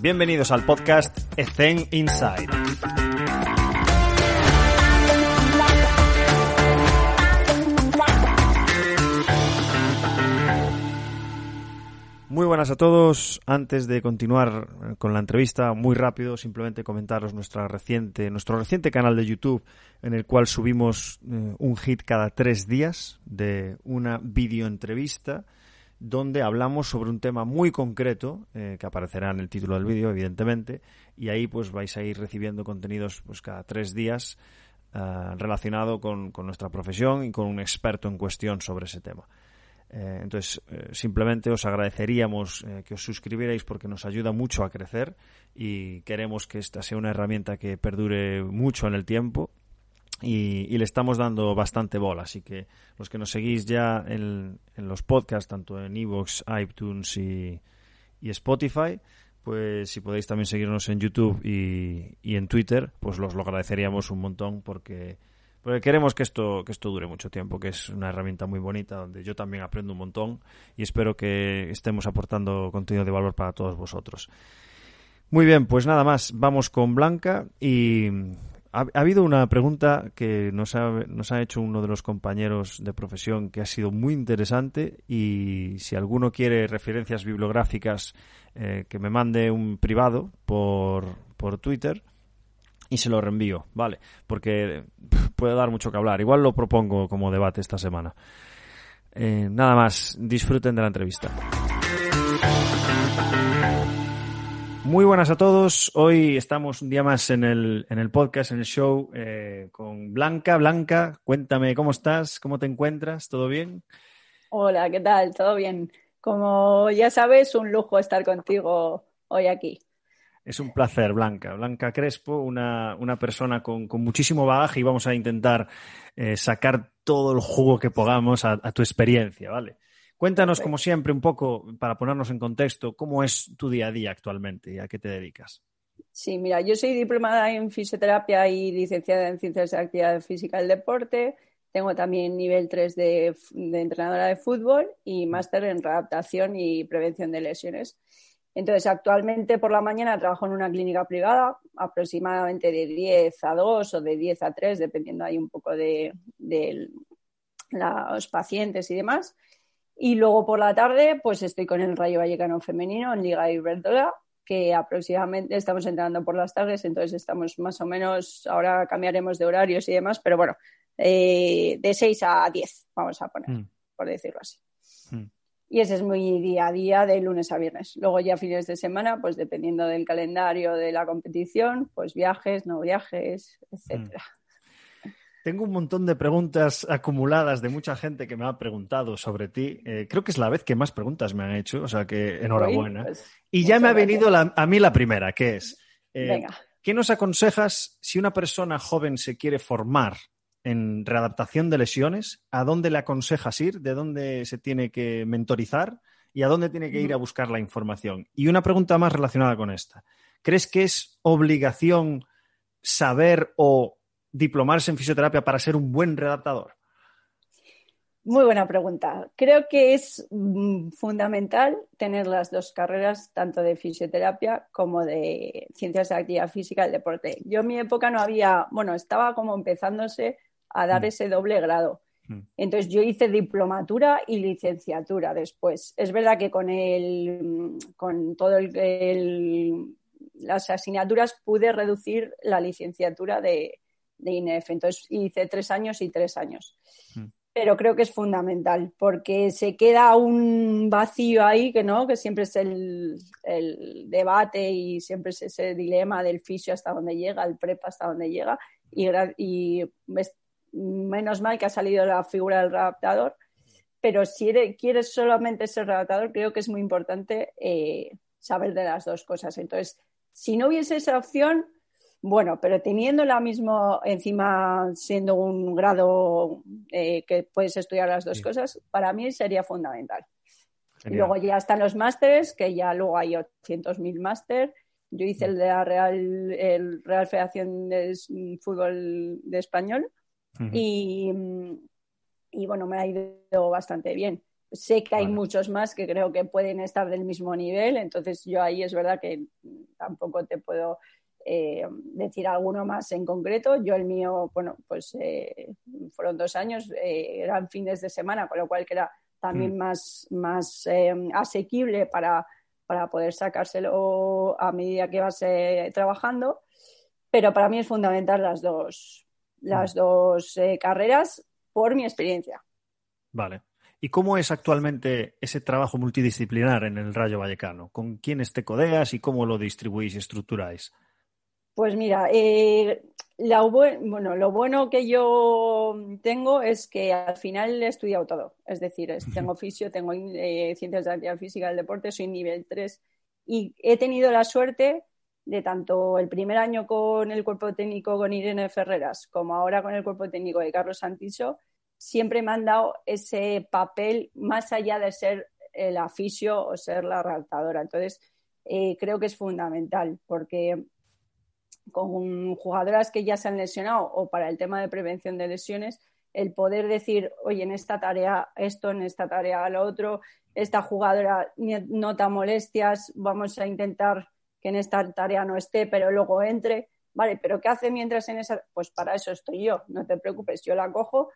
Bienvenidos al podcast Ethen Inside. Muy buenas a todos. Antes de continuar con la entrevista, muy rápido, simplemente comentaros nuestra reciente, nuestro reciente canal de YouTube en el cual subimos eh, un hit cada tres días de una videoentrevista donde hablamos sobre un tema muy concreto eh, que aparecerá en el título del vídeo, evidentemente, y ahí pues vais a ir recibiendo contenidos pues cada tres días eh, relacionado con, con nuestra profesión y con un experto en cuestión sobre ese tema. Eh, entonces, eh, simplemente os agradeceríamos que os suscribierais porque nos ayuda mucho a crecer y queremos que esta sea una herramienta que perdure mucho en el tiempo y, le estamos dando bastante bola. Así que los que nos seguís ya en, los podcasts, tanto en Evox, iTunes y, y, Spotify, pues si podéis también seguirnos en YouTube y, y en Twitter, pues los lo agradeceríamos un montón porque porque queremos que esto, que esto dure mucho tiempo, que es una herramienta muy bonita donde yo también aprendo un montón y espero que estemos aportando contenido de valor para todos vosotros. Muy bien, pues nada más, vamos con Blanca y ha, ha habido una pregunta que nos ha, nos ha hecho uno de los compañeros de profesión que ha sido muy interesante y si alguno quiere referencias bibliográficas eh, que me mande un privado por, por Twitter y se lo reenvío, ¿vale? Porque puede dar mucho que hablar. Igual lo propongo como debate esta semana. Eh, nada más, disfruten de la entrevista. Muy buenas a todos. Hoy estamos un día más en el, en el podcast, en el show, eh, con Blanca. Blanca, cuéntame cómo estás, cómo te encuentras, ¿todo bien? Hola, ¿qué tal? ¿Todo bien? Como ya sabes, un lujo estar contigo hoy aquí. Es un placer, Blanca. Blanca Crespo, una, una persona con, con, muchísimo bagaje y vamos a intentar eh, sacar todo el jugo que podamos a, a tu experiencia, ¿vale? Cuéntanos, como siempre, un poco, para ponernos en contexto, cómo es tu día a día actualmente y a qué te dedicas. Sí, mira, yo soy diplomada en fisioterapia y licenciada en ciencias de actividad física y el deporte. Tengo también nivel 3 de, de entrenadora de fútbol y máster en readaptación y prevención de lesiones. Entonces, actualmente por la mañana trabajo en una clínica privada, aproximadamente de 10 a 2 o de 10 a 3, dependiendo ahí un poco de, de los pacientes y demás. Y luego por la tarde, pues estoy con el Rayo Vallecano Femenino en Liga Iberdrola, que aproximadamente estamos entrenando por las tardes, entonces estamos más o menos, ahora cambiaremos de horarios y demás, pero bueno, eh, de 6 a 10, vamos a poner, mm. por decirlo así. Mm y ese es muy día a día de lunes a viernes. Luego ya fines de semana, pues dependiendo del calendario de la competición, pues viajes, no viajes, etcétera. Mm. Tengo un montón de preguntas acumuladas de mucha gente que me ha preguntado sobre ti. Eh, creo que es la vez que más preguntas me han hecho, o sea que enhorabuena. Pues, y ya me ha venido la, a mí la primera, que es, eh, ¿qué nos aconsejas si una persona joven se quiere formar en readaptación de lesiones, ¿a dónde le aconsejas ir? ¿De dónde se tiene que mentorizar? ¿Y a dónde tiene que ir a buscar la información? Y una pregunta más relacionada con esta. ¿Crees que es obligación saber o diplomarse en fisioterapia para ser un buen readaptador? Muy buena pregunta. Creo que es mm, fundamental tener las dos carreras, tanto de fisioterapia como de ciencias de actividad física y deporte. Yo en mi época no había, bueno, estaba como empezándose a dar mm. ese doble grado. Mm. Entonces yo hice diplomatura y licenciatura después. Es verdad que con el, con todo el, el, las asignaturas pude reducir la licenciatura de, de, INEF. Entonces hice tres años y tres años. Mm. Pero creo que es fundamental porque se queda un vacío ahí que no, que siempre es el, el debate y siempre es ese dilema del fisio hasta dónde llega, el prepa hasta dónde llega. Y, y menos mal que ha salido la figura del adaptador, pero si eres, quieres solamente ser adaptador, creo que es muy importante eh, saber de las dos cosas. Entonces, si no hubiese esa opción, bueno, pero teniendo la misma, encima siendo un grado eh, que puedes estudiar las dos sí. cosas, para mí sería fundamental. Genial. Y luego ya están los másteres, que ya luego hay 800.000 máster. Yo hice el de la Real, el Real Federación de Fútbol de Español Uh -huh. y, y, bueno, me ha ido bastante bien. Sé que hay vale. muchos más que creo que pueden estar del mismo nivel, entonces yo ahí es verdad que tampoco te puedo eh, decir alguno más en concreto. Yo el mío, bueno, pues eh, fueron dos años, eh, eran fines de semana, con lo cual que era también mm. más, más asequible para, para poder sacárselo a medida que vas trabajando. Pero para mí es fundamental las dos, las mm. dos carreras por mi experiencia. Vale. ¿Y cómo es actualmente ese trabajo multidisciplinar en el Rayo Vallecano? ¿Con quiénes te codeas y cómo lo distribuís y estructuráis? Pues mira, eh, bueno, lo bueno que yo tengo es que al final he estudiado todo. Es decir, tengo oficio, tengo eh, ciencias de actividad física del deporte, soy nivel 3 y he tenido la suerte de tanto el primer año con el cuerpo técnico con Irene Ferreras como ahora con el cuerpo técnico de Carlos Santiso, siempre me han dado ese papel más allá de ser el aficio o ser la redactadora. Entonces, eh, creo que es fundamental porque con jugadoras que ya se han lesionado o para el tema de prevención de lesiones, el poder decir, oye, en esta tarea esto, en esta tarea lo otro, esta jugadora nota molestias, vamos a intentar que en esta tarea no esté, pero luego entre. Vale, pero ¿qué hace mientras en esa? Pues para eso estoy yo, no te preocupes, yo la cojo,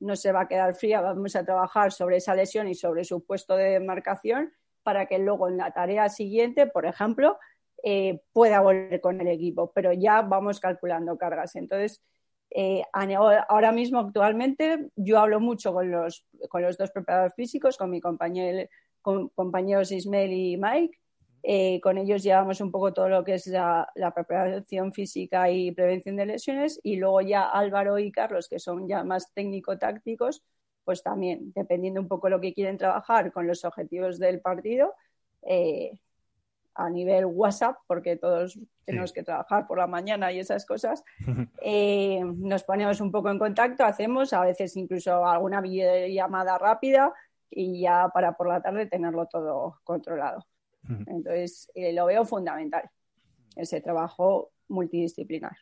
no se va a quedar fría, vamos a trabajar sobre esa lesión y sobre su puesto de marcación para que luego en la tarea siguiente, por ejemplo, eh, pueda volver con el equipo, pero ya vamos calculando cargas. Entonces, eh, ahora mismo, actualmente, yo hablo mucho con los, con los dos preparadores físicos, con mi compañero, con, compañeros Ismael y Mike. Eh, con ellos llevamos un poco todo lo que es la, preparación física y prevención de lesiones y luego ya Álvaro y Carlos, que son ya más técnico-tácticos, pues también, dependiendo un poco lo que quieren trabajar con los objetivos del partido, a nivel WhatsApp, porque todos tenemos que trabajar por la mañana y esas cosas, eh, nos ponemos un poco en contacto, hacemos a veces incluso alguna videollamada rápida y ya para por la tarde tenerlo todo controlado. Entonces, eh, lo veo fundamental, ese trabajo multidisciplinar.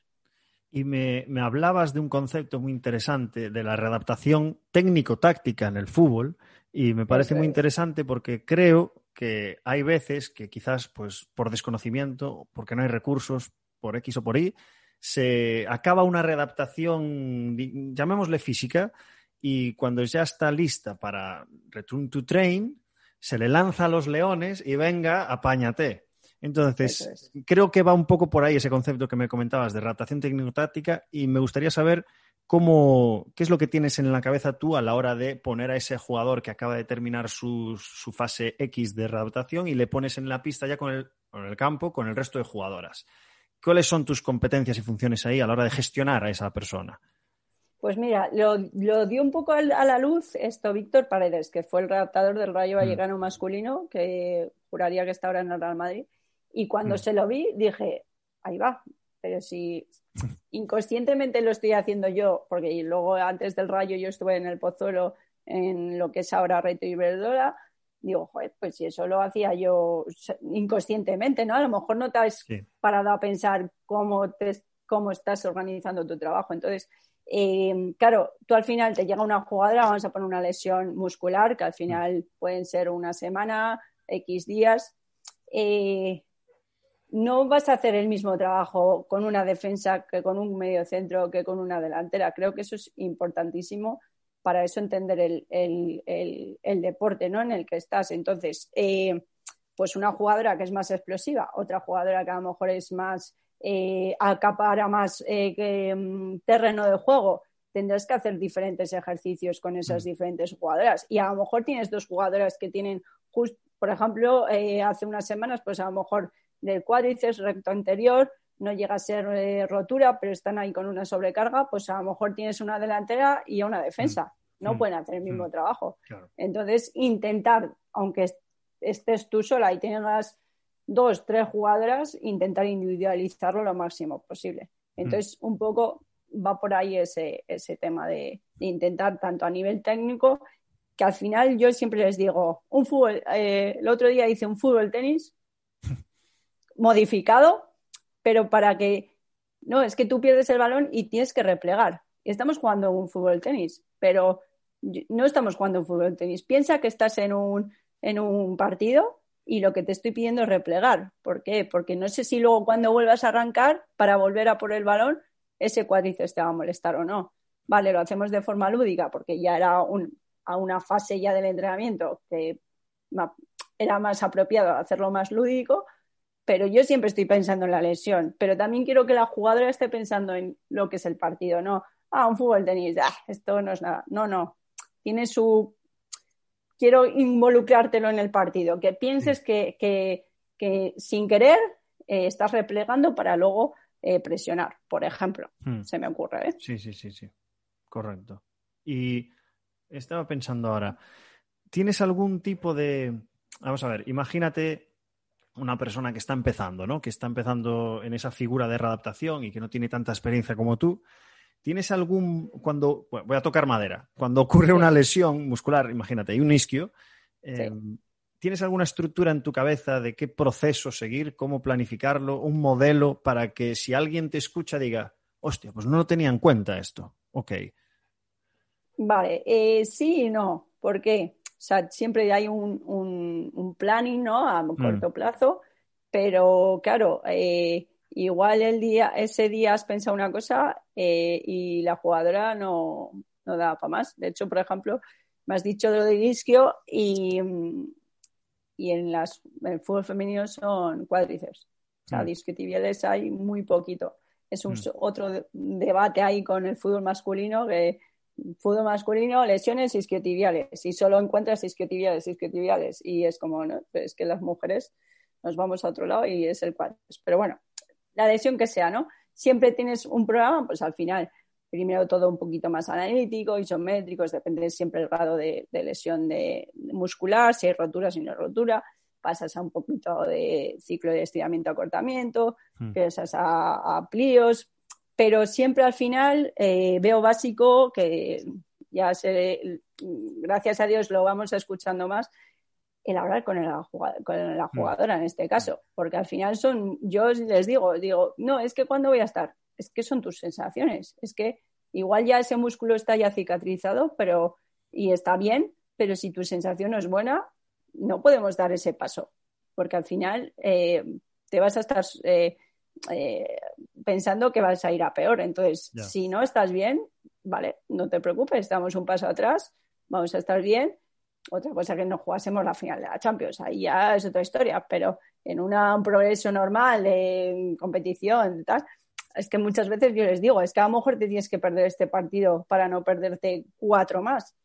Y me, hablabas de un concepto muy interesante de la readaptación técnico-táctica en el fútbol y me parece muy interesante porque creo que hay veces que quizás pues por desconocimiento, porque no hay recursos, por X o por Y, se acaba una readaptación, llamémosle física, y cuando ya está lista para return to train, se le lanza a los leones y venga, apáñate. Entonces, creo que va un poco por ahí ese concepto que me comentabas de readaptación técnico-táctica y me gustaría saber ¿Cómo, ¿Qué es lo que tienes en la cabeza tú a la hora de poner a ese jugador que acaba de terminar su, fase X de readaptación y le pones en la pista ya con el, el campo con el resto de jugadoras? ¿Cuáles son tus competencias y funciones ahí a la hora de gestionar a esa persona? Pues mira, lo, dio un poco a la luz esto Víctor Paredes, que fue el redactador del Rayo mm. Vallecano masculino, que juraría que está ahora en el Real Madrid. Y cuando mm. se lo vi, dije, ahí va, pero si inconscientemente lo estoy haciendo yo, porque luego antes del rayo yo estuve en el Pozuelo, en lo que es ahora Reto Iberdrola, digo, joder, pues si eso lo hacía yo inconscientemente, ¿no? A lo mejor no te has parado a pensar cómo, te, cómo estás organizando tu trabajo. Entonces, eh, claro, tú al final te llega una jugadora, vamos a poner una lesión muscular, que al final pueden ser una semana, X días. Eh, no vas a hacer el mismo trabajo con una defensa que con un medio centro que con una delantera. Creo que eso es importantísimo para eso entender el, deporte ¿no? en el que estás. Entonces, eh, pues una jugadora que es más explosiva, otra jugadora que a lo mejor es más, eh, acapara más eh, mm, terreno de juego, tendrás que hacer diferentes ejercicios con esas mm. diferentes jugadoras. Y a lo mejor tienes dos jugadoras que tienen, por ejemplo, hace unas semanas, pues a lo mejor del cuádriceps recto anterior, no llega a ser eh, rotura, pero están ahí con una sobrecarga, pues a lo mejor tienes una delantera y una defensa. Mm. No mm. pueden hacer el mismo mm. trabajo. Entonces, intentar, aunque estés tú sola y tengas dos, tres jugadoras, intentar individualizarlo lo máximo posible. Entonces, un poco va por ahí ese, ese tema de, intentar, tanto a nivel técnico, que al final yo siempre les digo, un fútbol, eh, el otro día hice un fútbol tenis modificado, pero para que, no, es que tú pierdes el balón y tienes que replegar. Estamos jugando un fútbol tenis, pero no estamos jugando un fútbol tenis. Piensa que estás en un, en un partido y lo que te estoy pidiendo es replegar. ¿Por qué? Porque no sé si luego cuando vuelvas a arrancar para volver a por el balón, ese cuádriceps te va a molestar o no. Vale, lo hacemos de forma lúdica porque ya era a una fase ya del entrenamiento que era más apropiado hacerlo más lúdico, pero yo siempre estoy pensando en la lesión. Pero también quiero que la jugadora esté pensando en lo que es el partido, no, ah, un fútbol tenis, ah, esto no es nada. No, no. Tiene su quiero involucrártelo en el partido, que pienses que, sin querer eh, estás replegando para luego eh, presionar, por ejemplo. Hmm. Se me ocurre, ¿eh? Sí, sí, sí, sí. Correcto. Y estaba pensando ahora, ¿tienes algún tipo de... Vamos a ver, imagínate una persona que está empezando, ¿no? Que está empezando en esa figura de readaptación y que no tiene tanta experiencia como tú ¿Tienes algún, cuando, voy a tocar madera, cuando ocurre una lesión muscular, imagínate, hay un isquio, eh, ¿tienes alguna estructura en tu cabeza de qué proceso seguir, cómo planificarlo, un modelo para que si alguien te escucha diga, hostia, pues no lo tenía en cuenta esto? Ok. Vale, eh, sí y no. ¿Por qué? O sea, siempre hay un, un, planning, ¿no? A mm. corto plazo, pero claro, eh, igual el día, ese día has pensado una cosa eh, y la jugadora no, no da para más. De hecho, por ejemplo, me has dicho de lo de isquio y, y en, las, el fútbol femenino son cuádriceps. O sea, mm. hay muy poquito. Es un, mm. otro debate ahí con el fútbol masculino que fútbol masculino, lesiones isquiotibiales y solo encuentras isquiotibiales, isquiotibiales y es como, ¿no? es que las mujeres nos vamos a otro lado y es el cuádriceps. Pero bueno, la lesión que sea, ¿no? Siempre tienes un programa, pues al final, primero todo un poquito más analítico, isométricos, depende siempre el grado de, lesión de, muscular, si hay rotura, si no hay rotura, pasas a un poquito de ciclo de estiramiento, acortamiento, hmm. pasas a, plíos, pero siempre al final eh, veo básico que ya se, gracias a Dios lo vamos escuchando más, el hablar con la, jugadora, con la mm. jugadora en este caso, porque al final son, yo les digo, digo, no, es que cuando voy a estar, es que son tus sensaciones, es que igual ya ese músculo está ya cicatrizado, pero y está bien, pero si tu sensación no es buena, no podemos dar ese paso, porque al final eh, te vas a estar eh, eh, pensando que vas a ir a peor. Entonces, si no estás bien, vale, no te preocupes, damos un paso atrás, vamos a estar bien otra cosa que no jugásemos la final de la Champions, ahí ya es otra historia, pero en un progreso normal de competición, tal, es que muchas veces yo les digo, es que a lo mejor te tienes que perder este partido para no perderte cuatro más.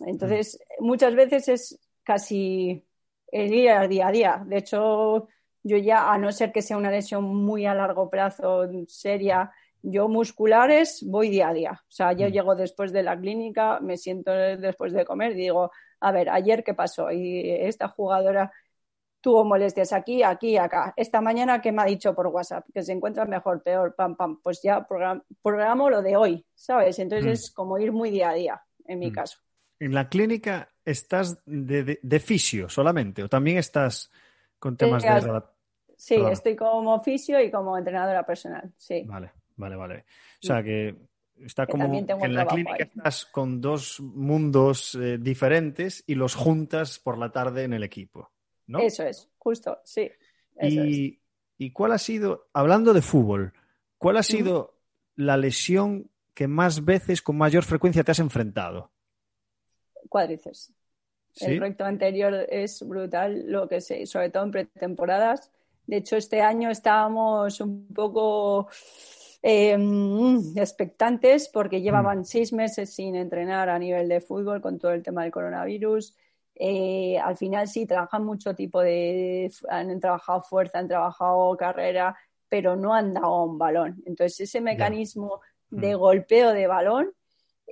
Entonces, mm. muchas veces es casi el día a día. De hecho, yo ya, a no ser que sea una lesión muy a largo plazo, seria, yo musculares voy día a día. O sea, yo mm. llego después de la clínica, me siento después de comer y digo, a ver, ayer qué pasó y esta jugadora tuvo molestias aquí, aquí, acá. Esta mañana, ¿qué me ha dicho por WhatsApp? Que se encuentra mejor, peor, pam, pam. Pues ya programo lo de hoy, ¿sabes? Entonces mm. es como ir muy día a día, en mi mm. caso. ¿En la clínica estás de, fisio solamente o también estás con temas de... Sí, estoy como fisio y como entrenadora personal, sí. Vale, vale, vale. O sea que Está como en la clínica estás con dos mundos eh, diferentes y los juntas por la tarde en el equipo, ¿no? Eso es, justo, sí. y, cuál ha sido, hablando de fútbol, cuál ha sido la lesión que más veces, con mayor frecuencia, te has enfrentado? Cuádriceps. El recto anterior es brutal, lo que sé, sobre todo en pretemporadas. De hecho, este año estábamos un poco eh, expectantes porque llevaban mm. seis meses sin entrenar a nivel de fútbol con todo el tema del coronavirus. Eh, al final sí, trabajan mucho tipo de... Han trabajado fuerza, han trabajado carrera, pero no han dado un balón. Entonces ese mecanismo de mm. golpeo de balón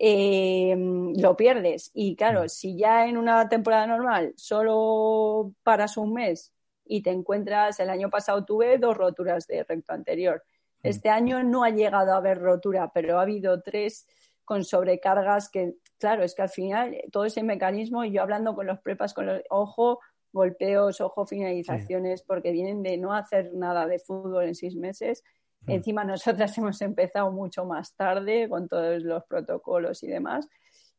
eh, lo pierdes. Y claro, mm. si ya en una temporada normal solo paras un mes y te encuentras, el año pasado tuve dos roturas de recto anterior Mm. Este año no ha llegado a haber rotura, pero ha habido tres con sobrecargas que, claro, es que al final todo ese mecanismo, y yo hablando con los prepas, con los ojo, golpeos, ojo, finalizaciones, porque vienen de no hacer nada de fútbol en seis meses. Mm. Encima nosotras hemos empezado mucho más tarde con todos los protocolos y demás.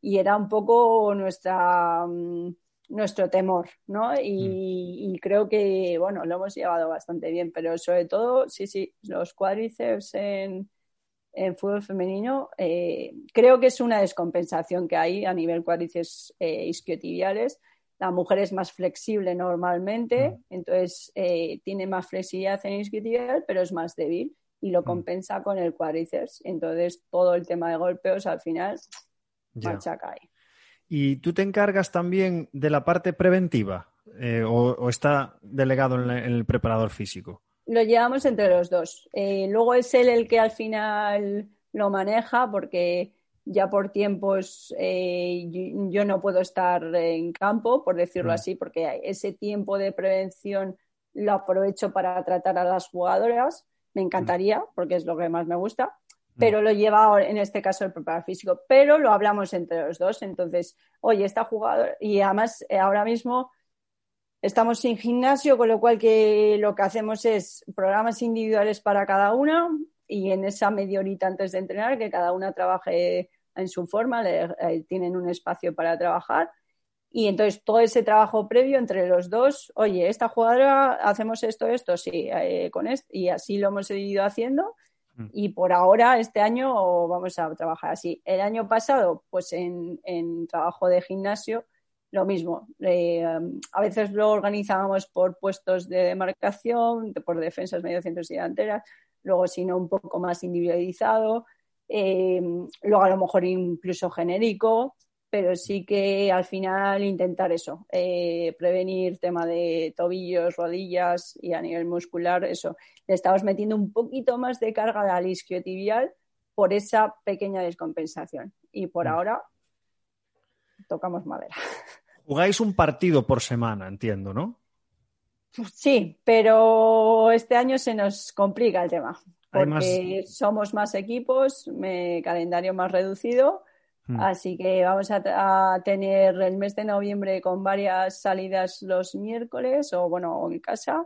Y era un poco nuestra, mm, nuestro temor, ¿no? Y, mm. creo que, bueno, lo hemos llevado bastante bien, pero sobre todo, sí, sí, los cuádriceps en, en fútbol femenino, eh, creo que es una descompensación que hay a nivel cuádriceps eh, isquiotibiales. La mujer es más flexible normalmente, entonces eh, tiene más flexibilidad en isquiotibial, pero es más débil y lo mm. compensa con el cuádriceps. Entonces, todo el tema de golpeos al final machaca ahí. ¿Y tú te encargas también de la parte preventiva eh, o, está delegado en, el preparador físico? Lo llevamos entre los dos. Eh, luego es él el que al final lo maneja porque ya por tiempos eh, yo, no puedo estar en campo, por decirlo mm. así, porque ese tiempo de prevención lo aprovecho para tratar a las jugadoras. Me encantaría, porque es lo que más me gusta pero lo lleva en este caso el preparador físico, pero lo hablamos entre los dos. Entonces, oye, está jugador y además eh, ahora mismo estamos sin gimnasio, con lo cual que lo que hacemos es programas individuales para cada una y en esa media horita antes de entrenar que cada una trabaje en su forma, eh, tienen un espacio para trabajar. Y entonces todo ese trabajo previo entre los dos, oye, esta jugadora hacemos esto, esto, sí, eh, con esto, y así lo hemos ido haciendo Mm. Y por ahora, este año, vamos a trabajar así. El año pasado, pues en, trabajo de gimnasio, lo mismo. Eh, a veces lo organizábamos por puestos de demarcación, por defensas, mediocentros y delanteras. Luego, si no, un poco más individualizado. Eh, luego, a lo mejor incluso genérico pero sí que al final intentar eso, eh, prevenir tema de tobillos, rodillas y a nivel muscular, eso. Le estamos metiendo un poquito más de carga al isquiotibial por esa pequeña descompensación. Y por mm. ahora tocamos madera. Jugáis un partido por semana, entiendo, ¿no? Sí, pero este año se nos complica el tema porque somos más equipos, me, calendario más reducido Mm. Así que vamos a, tener el mes de noviembre con varias salidas los miércoles o bueno, en casa.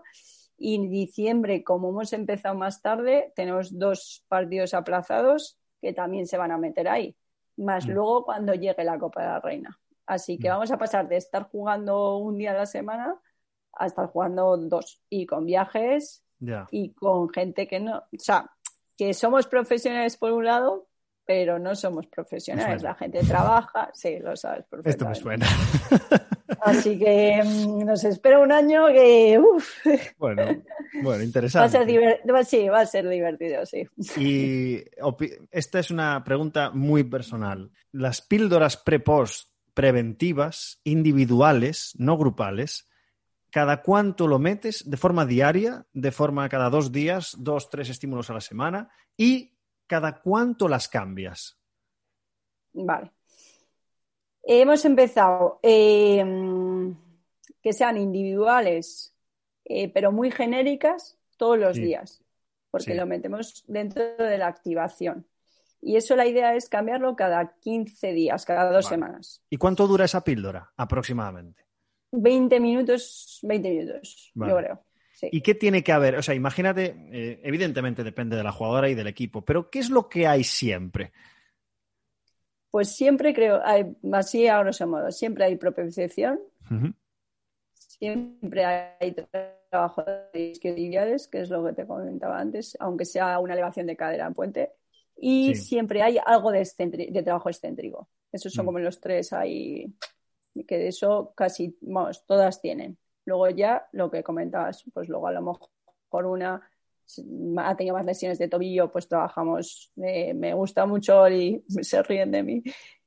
Y en diciembre, como hemos empezado más tarde, tenemos dos partidos aplazados que también se van a meter ahí. Más mm. luego cuando llegue la Copa de la Reina. Así que mm. vamos a pasar de estar jugando un día a la semana a estar jugando dos. Y con viajes y con gente que no. O sea, que somos profesionales por un lado, pero no somos profesionales. La gente trabaja, sí, lo sabes Esto me suena. Así que mm, nos espera un año que. Bueno, bueno, interesante. Va a ser sí, va a ser divertido, sí. Y esta es una pregunta muy personal. Las píldoras pre-post preventivas, individuales, no grupales, ¿cada cuánto lo metes? ¿De forma diaria? ¿De forma cada dos días? ¿Dos, tres estímulos a la semana? Y ¿cada cuánto las cambias? Vale. Hemos empezado em, que sean individuales, eh, pero muy genéricas todos los días, porque lo metemos dentro de la activación. Y eso la idea es cambiarlo cada 15 días, cada dos semanas. ¿Y cuánto dura esa píldora aproximadamente? 20 minutos, 20 minutos, yo creo. ¿Y qué tiene que haber? O sea, imagínate, eh, evidentemente depende de la jugadora y del equipo, pero ¿qué es lo que hay siempre? Pues siempre creo, hay, así a grosso modo, siempre hay propiocepción, siempre hay trabajo de isquiotibiales, que es lo que te comentaba antes, aunque sea una elevación de cadera en puente, y siempre hay algo de, de trabajo excéntrico. Esos son mm. como los tres ahí, que de eso casi, vamos, todas tienen. Luego ya lo que comentabas, pues luego a lo mejor una ha tenido más lesiones de tobillo, pues trabajamos, eh, me gusta mucho y se ríen de mí,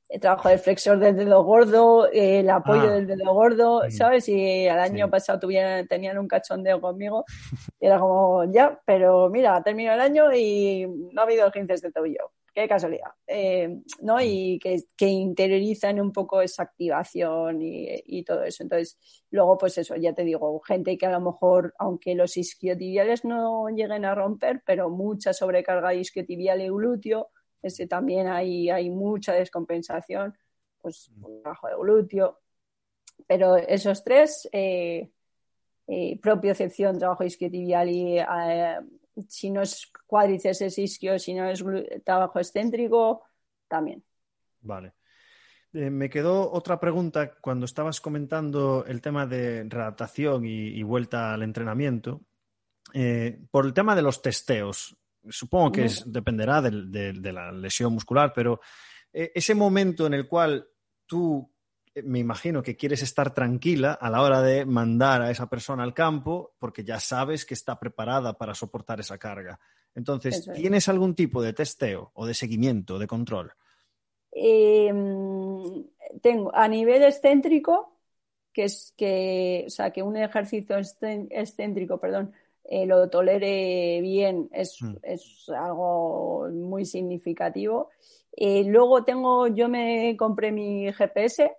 el trabajo del flexor del dedo gordo, el apoyo ah. del dedo gordo, ¿sabes? Y el año pasado tuvieron, tenían un cachondeo conmigo y era como, ya, pero mira, terminó el año y no ha habido 15 de tobillo qué casualidad, eh, ¿no? Mm. Y que, interiorizan un poco esa activación y, todo eso. Entonces, luego, pues eso, ya te digo, gente que a lo mejor, aunque los isquiotibiales no lleguen a romper, pero mucha sobrecarga isquiotibial y glúteo, ese también hay, hay mucha descompensación, pues mm. bajo de glúteo. Pero esos tres, eh, eh, propiocepción, trabajo isquiotibial y si no es cuádriceps es isquio, si no es trabajo excéntrico, también. Vale. Eh, me quedó otra pregunta cuando estabas comentando el tema de readaptación y, vuelta al entrenamiento. Eh, por el tema de los testeos, supongo que dependerá de, la lesión muscular, pero eh, ese momento en el cual tú, me imagino que quieres estar tranquila a la hora de mandar a esa persona al campo, porque ya sabes que está preparada para soportar esa carga. Entonces, ¿tienes algún tipo de testeo o de seguimiento, de control? Em, tengo a nivel excéntrico, que es que, o sea, que un ejercicio excéntrico, perdón, eh, lo tolere bien es, mm. es, algo muy significativo. Eh, luego tengo, yo me compré mi GPS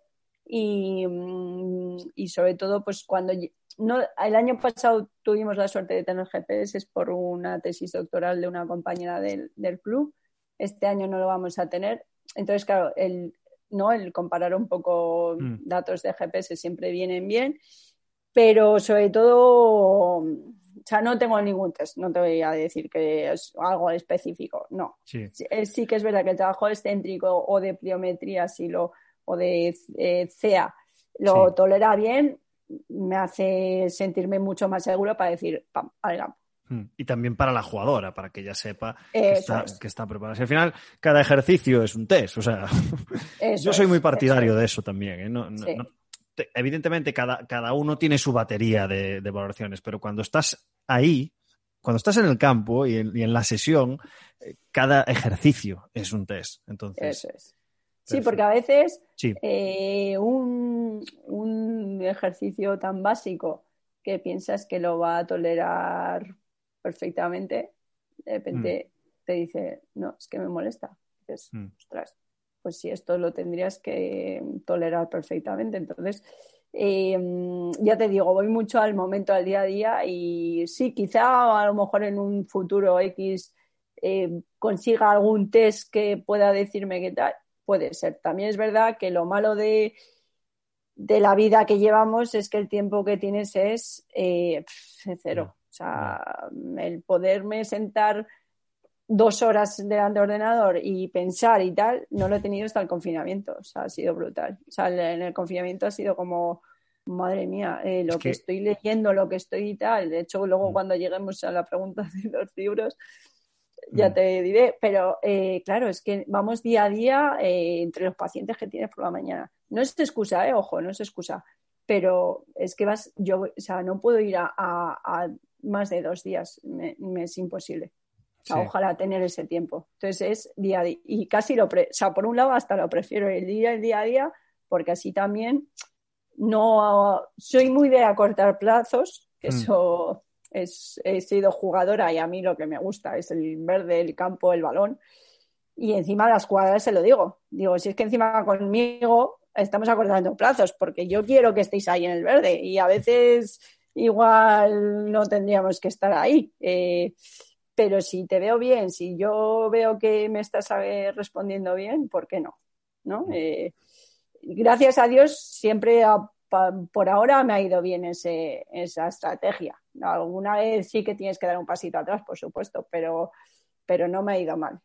y, mm, y sobre todo, pues cuando no, el año pasado tuvimos la suerte de tener GPS por una tesis doctoral de una compañera del, del club. Este año no lo vamos a tener entonces, claro, el, ¿no? el comparar un poco mm. datos de GPS siempre vienen bien, pero sobre todo, o sea, no tengo ningún test, no te voy a decir que es algo específico, no. Sí, eh, sí que es verdad que el trabajo excéntrico o de pliometría lo, o de eh, CEA lo tolera bien, me hace sentirme mucho más seguro para decir, pam, al Hmm. Y también para la jugadora, para que ella sepa que está, que está, preparada. al final, cada ejercicio es un test. O sea, yo soy muy partidario de eso también. ¿eh? evidentemente, cada, cada, uno tiene su batería de, valoraciones, pero cuando estás ahí, cuando estás en el campo y en, la sesión, eh, cada ejercicio es un test. Entonces, eso es. Sí, porque a veces eh, un, un ejercicio tan básico que piensas que lo va a tolerar perfectamente, de repente mm. te dice, no, es que me molesta. dices, mm. ostras, pues si esto lo tendrías que tolerar perfectamente. Entonces, em, ya te digo, voy mucho al momento, al día a día y sí, quizá a lo mejor en un futuro X eh, consiga algún test que pueda decirme qué tal, puede ser. También es verdad que lo malo de, de la vida que llevamos es que el tiempo que tienes es eh, cero. O sea, el poderme sentar dos horas delante del ordenador y pensar y tal, no lo he tenido hasta el confinamiento. O sea, ha sido brutal. O sea, en el confinamiento ha sido como, madre mía, eh, lo que... estoy leyendo, lo que estoy y tal. De hecho, luego mm. cuando lleguemos a la pregunta de los libros, ya mm. te diré. Pero eh, claro, es que vamos día a día eh, entre los pacientes que tienes por la mañana. No es excusa, eh, ojo, no es excusa. Pero es que vas, yo, o sea, no puedo ir a más de dos días, me, es imposible. Ojalá tener ese tiempo. Entonces es día a día. Y casi lo, pre o sea, por un lado hasta lo prefiero el día, el día a día, porque así también no soy muy de acortar plazos, que mm. eso es, he sido jugadora y a mí lo que me gusta es el verde, el campo, el balón. Y encima de las jugadoras se lo digo. Digo, si es que encima conmigo estamos acortando plazos, porque yo quiero que estéis ahí en el verde. Y a veces igual no tendríamos que estar ahí. Eh, pero si te veo bien, si yo veo que me estás respondiendo bien, ¿por qué no? ¿No? Mm. Eh, gracias a Dios, siempre por ahora me ha ido bien ese, esa estrategia. Alguna vez sí que tienes que dar un pasito atrás, por supuesto, pero, pero no me ha ido mal.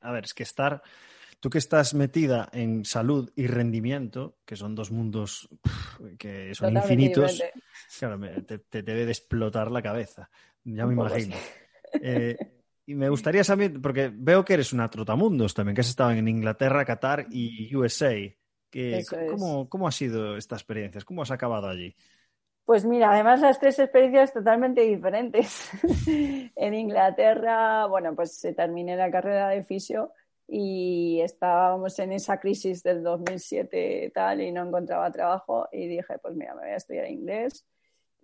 A ver, es que estar Tú que estás metida en salud y rendimiento, que son dos mundos que son infinitos, claro, te, debe de explotar la cabeza. Ya me imagino. Eh, y me gustaría saber, porque veo que eres una trotamundos también, que has estado en Inglaterra, Qatar y USA. ¿cómo, ¿Cómo ha sido esta experiencia? ¿Cómo has acabado allí? Pues mira, además las tres experiencias totalmente diferentes. en Inglaterra, bueno, pues terminé la carrera de fisio y estábamos en esa crisis del 2007 y tal y no encontraba trabajo y dije, pues mira, me voy a estudiar inglés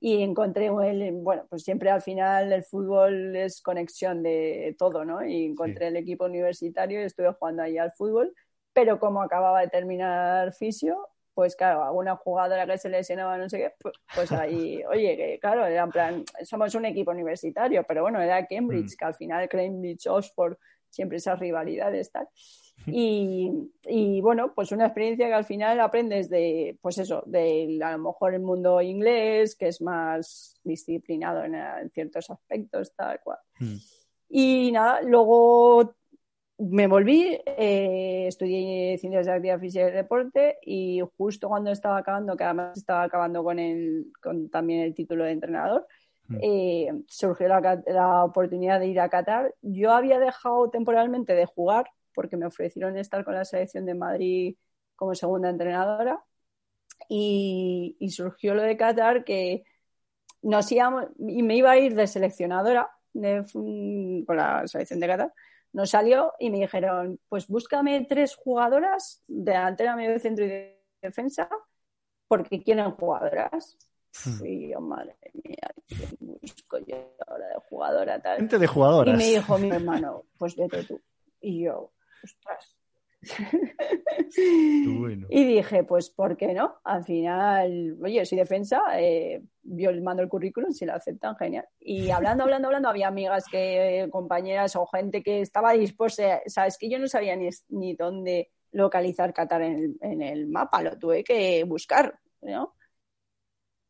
y encontré el, bueno, pues siempre al final el fútbol es conexión de todo, ¿no? Y encontré el equipo universitario y estuve jugando ahí al fútbol, pero como acababa de terminar fisio, pues claro, alguna jugadora que se lesionaba, no sé qué, pues, pues ahí, oye, que claro, era en plan, somos un equipo universitario, pero bueno, era Cambridge, mm. que al final Cambridge, Oxford, siempre esas rivalidades, tal. Y, y, bueno, pues una experiencia que al final aprendes de, pues eso, de a lo mejor el mundo inglés, que es más disciplinado en, ciertos aspectos, tal cual. Hmm. Y nada, luego me volví, eh, estudié ciencias de actividad física y deporte y justo cuando estaba acabando, que además estaba acabando con, el, con también el título de entrenador, mm. eh, surgió la, la, oportunidad de ir a Qatar. Yo había dejado temporalmente de jugar porque me ofrecieron estar con la selección de Madrid como segunda entrenadora y, y surgió lo de Qatar que nos íbamos, y me iba a ir de seleccionadora de, con la selección de Qatar nos salió y me dijeron, pues búscame tres jugadoras, delantera, medio centro y de defensa, porque quieren jugadoras. Hmm. Y yo, madre mía, ¿qué busco yo ahora de jugadora? Tal? Gente de jugadoras. Y me dijo mi hermano, pues vete tú. Y yo, ostras, y dije, pues, ¿por qué no? Al final, oye, si defensa, eh, yo mando el currículum, si lo aceptan, genial. Y hablando, hablando, hablando, había amigas, que compañeras o gente que estaba dispuesta, sabes que yo no sabía ni, ni dónde localizar Qatar en el, mapa, lo tuve que buscar, ¿no?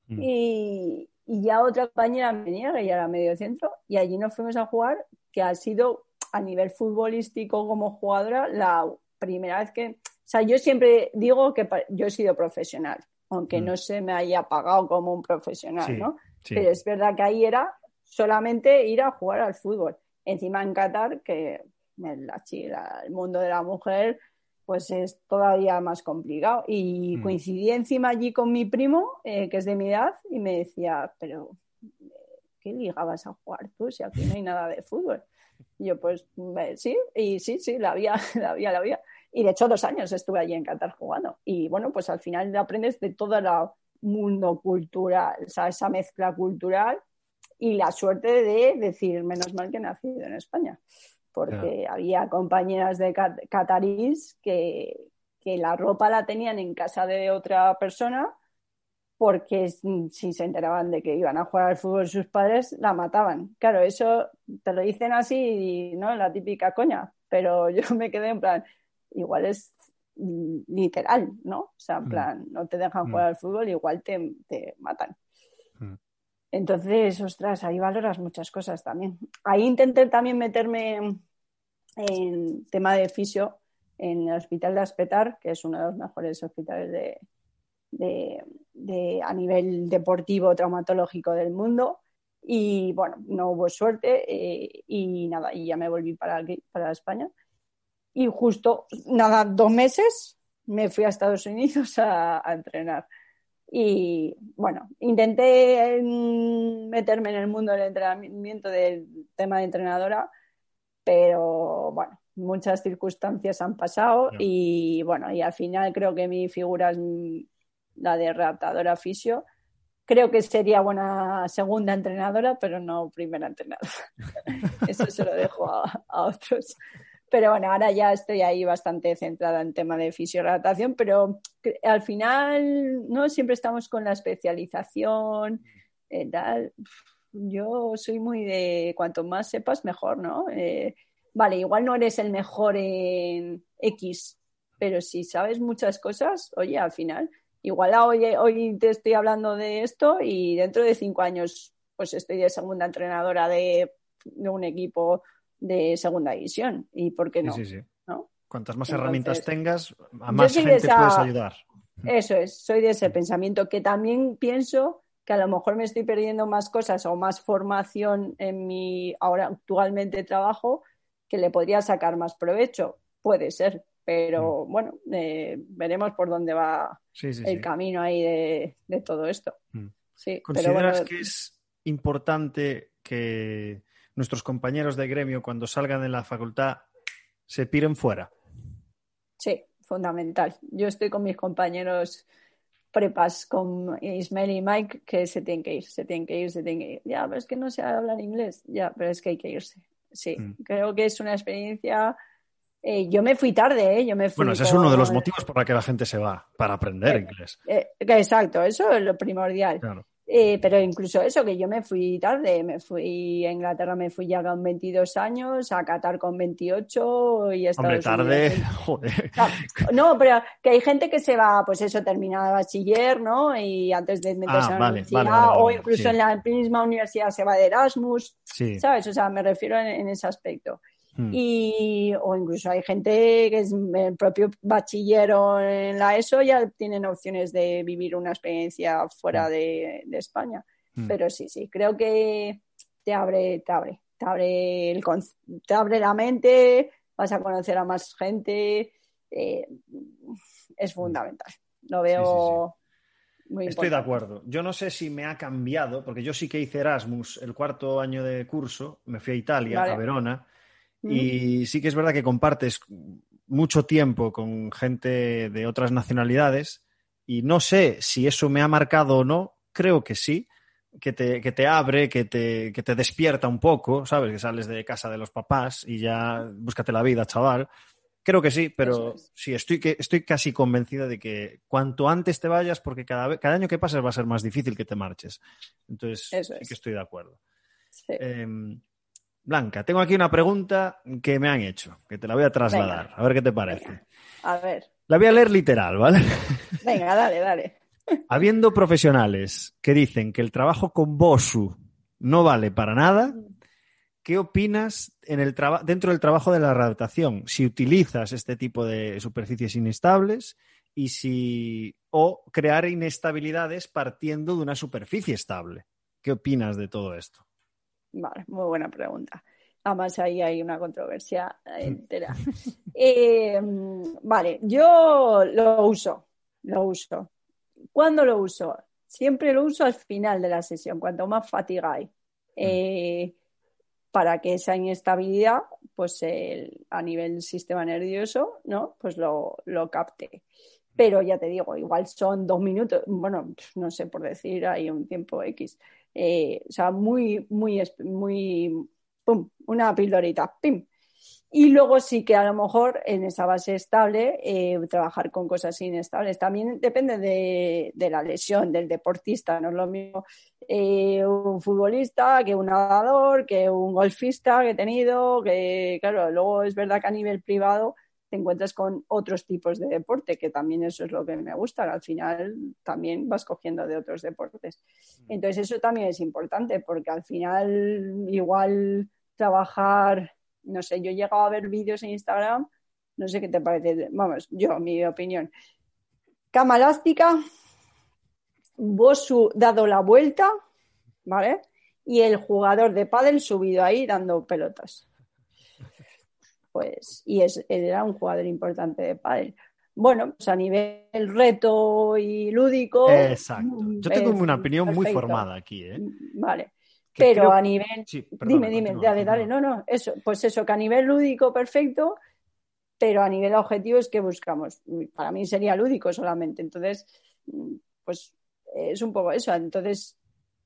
Mm. Y, y, ya otra compañera me niega, y era medio centro, y allí nos fuimos a jugar, que ha sido a nivel futbolístico como jugadora la primera vez que, o sea, yo siempre digo que yo he sido profesional, aunque mm. no se me haya pagado como un profesional, ¿no? Pero es verdad que ahí era solamente ir a jugar al fútbol. Encima en Qatar, que la, el mundo de la mujer, pues es todavía más complicado. Y mm. coincidí encima allí con mi primo, eh, que es de mi edad, y me decía, pero ¿qué liga vas a jugar tú si aquí no hay nada de fútbol? Y yo, pues sí, y sí, sí, la había, la había, la había. Y de hecho, dos años estuve allí en Qatar jugando. Y bueno, pues al final aprendes de todo el mundo cultural, o sea, esa mezcla cultural y la suerte de decir, menos mal que he nacido en España. Porque había compañeras de catarís que, que la ropa la tenían en casa de otra persona porque si se enteraban de que iban a jugar al fútbol sus padres, la mataban. Claro, eso te lo dicen así, ¿no? La típica coña, pero yo me quedé en plan, igual es literal, ¿no? O sea, en mm. plan, no te dejan mm. jugar al fútbol, igual te, te matan. Mm. Entonces, ostras, ahí valoras muchas cosas también. Ahí intenté también meterme en tema de fisio en el Hospital de Aspetar, que es uno de los mejores hospitales de, de, a nivel deportivo traumatológico del mundo. Y bueno, no hubo suerte eh, y nada, y ya me volví para, aquí, para España. Y justo, nada, dos meses me fui a Estados Unidos a, entrenar. Y bueno, intenté meterme en el mundo del entrenamiento del tema de entrenadora, pero bueno, muchas circunstancias han pasado y bueno, y al final creo que mi figura es la de redactadora fisio. Creo que sería buena segunda entrenadora, pero no primera entrenadora. Eso se lo dejo a, otros. Pero bueno, ahora ya estoy ahí bastante centrada en tema de fisioadaptación, pero al final no siempre estamos con la especialización. Eh, tal. Yo soy muy de cuanto más sepas, mejor, ¿no? Eh, vale, igual no eres el mejor en X, pero si sabes muchas cosas, oye, al final igual hoy, hoy te estoy hablando de esto y dentro de cinco años pues estoy de segunda entrenadora de, un equipo de segunda división. ¿Y por qué no? Sí, sí, ¿no? Cuantas más herramientas tengas, a más gente puedes ayudar. Eso es, soy de ese pensamiento que también pienso que a lo mejor me estoy perdiendo más cosas o más formación en mi ahora actualmente trabajo que le podría sacar más provecho. Puede ser, pero mm. bueno, eh, veremos por dónde va el camino ahí de, todo esto. Mm. ¿Consideras que es importante que nuestros compañeros de gremio cuando salgan de la facultad se piren fuera? Sí, fundamental. Yo estoy con mis compañeros prepas con Ismael y Mike que se tienen que ir, se tienen que ir, se tienen que ir. Ya, pero es que no se habla inglés. Ya, pero es que hay que irse. Sí, mm. creo que es una experiencia eh, yo me fui tarde, ¿eh? Yo me bueno, ese es uno de los motivos por la que la gente se va, para aprender eh, inglés. Eh, exacto, eso es lo primordial. pero incluso eso, que yo me fui tarde, me fui a Inglaterra, me fui ya con 22 años, a Qatar con 28 y Estados Hombre, tarde, joder. No, pero que hay gente que se va, pues eso, terminada bachiller, ¿no? Y antes de meterse ah, a la universidad, o incluso en la misma universidad se va de Erasmus, ¿sabes? O sea, me refiero en ese aspecto. Hmm. Y, o incluso hay gente que es el propio bachillero en la ESO ya tienen opciones de vivir una experiencia fuera hmm. de, España. Hmm. Pero sí, sí, creo que te abre, te abre, te abre, el, te abre la mente, vas a conocer a más gente. Eh, es fundamental. Lo veo. Muy Estoy de acuerdo. Yo no sé si me ha cambiado, porque yo sí que hice Erasmus el cuarto año de curso, me fui a Italia, a Verona, y sí que es verdad que compartes mucho tiempo con gente de otras nacionalidades y no sé si eso me ha marcado o no, creo que sí, que te, que te abre, que te, que te despierta un poco, ¿sabes? Que sales de casa de los papás y ya búscate la vida, chaval. Creo que sí, pero sí, estoy, que, estoy casi convencida de que cuanto antes te vayas, porque cada, cada año que pases va a ser más difícil que te marches. Entonces, sí que estoy de acuerdo. Em, Blanca, tengo aquí una pregunta que me han hecho, que te la voy a trasladar, a ver qué te parece. A ver. La voy a leer literal, ¿vale? Venga, dale, dale. Habiendo profesionales que dicen que el trabajo con Bosu no vale para nada, ¿qué opinas en el dentro del trabajo de la adaptación? Si utilizas este tipo de superficies inestables y si o crear inestabilidades partiendo de una superficie estable. ¿Qué opinas de todo esto? Vale, muy buena pregunta. Además, ahí hay una controversia entera. Eh, vale, yo lo uso, lo uso. ¿Cuándo lo uso? Siempre lo uso al final de la sesión, cuanto más fatiga hay. Mm. Eh, para que esa inestabilidad, pues a nivel sistema nervioso, ¿no? Pues lo, lo capte. Pero ya te digo, igual son dos minutos, bueno, no sé por decir, hay un tiempo X. Eh, o sea, muy, muy, muy, pum, una pildorita, pim. Y luego sí que a lo mejor en esa base estable eh, trabajar con cosas inestables. También depende de, la lesión del deportista. No es lo mismo eh, un futbolista que un nadador, que un golfista que he tenido, que claro, luego es verdad que a nivel privado te encuentras con otros tipos de deporte, que también eso es lo que me gusta, al final también vas cogiendo de otros deportes. Mm. Entonces eso también es importante, porque al final igual trabajar, no sé, yo he llegado a ver vídeos en Instagram, no sé qué te parece, vamos, yo, mi opinión. Cama elástica, Bosu dado la vuelta, ¿vale? Y el jugador de pádel subido ahí dando pelotas pues, y es, era un jugador importante de pádel. Bueno, pues a nivel reto y lúdico. Exacto. Yo tengo una opinión muy formada aquí, ¿eh? Vale. Pero a nivel. dime, dime, dale, dale. No, no, eso, pues eso, que a nivel lúdico, perfecto, pero a nivel objetivo es que buscamos. Para mí sería lúdico solamente. Entonces, pues es un poco eso. Entonces,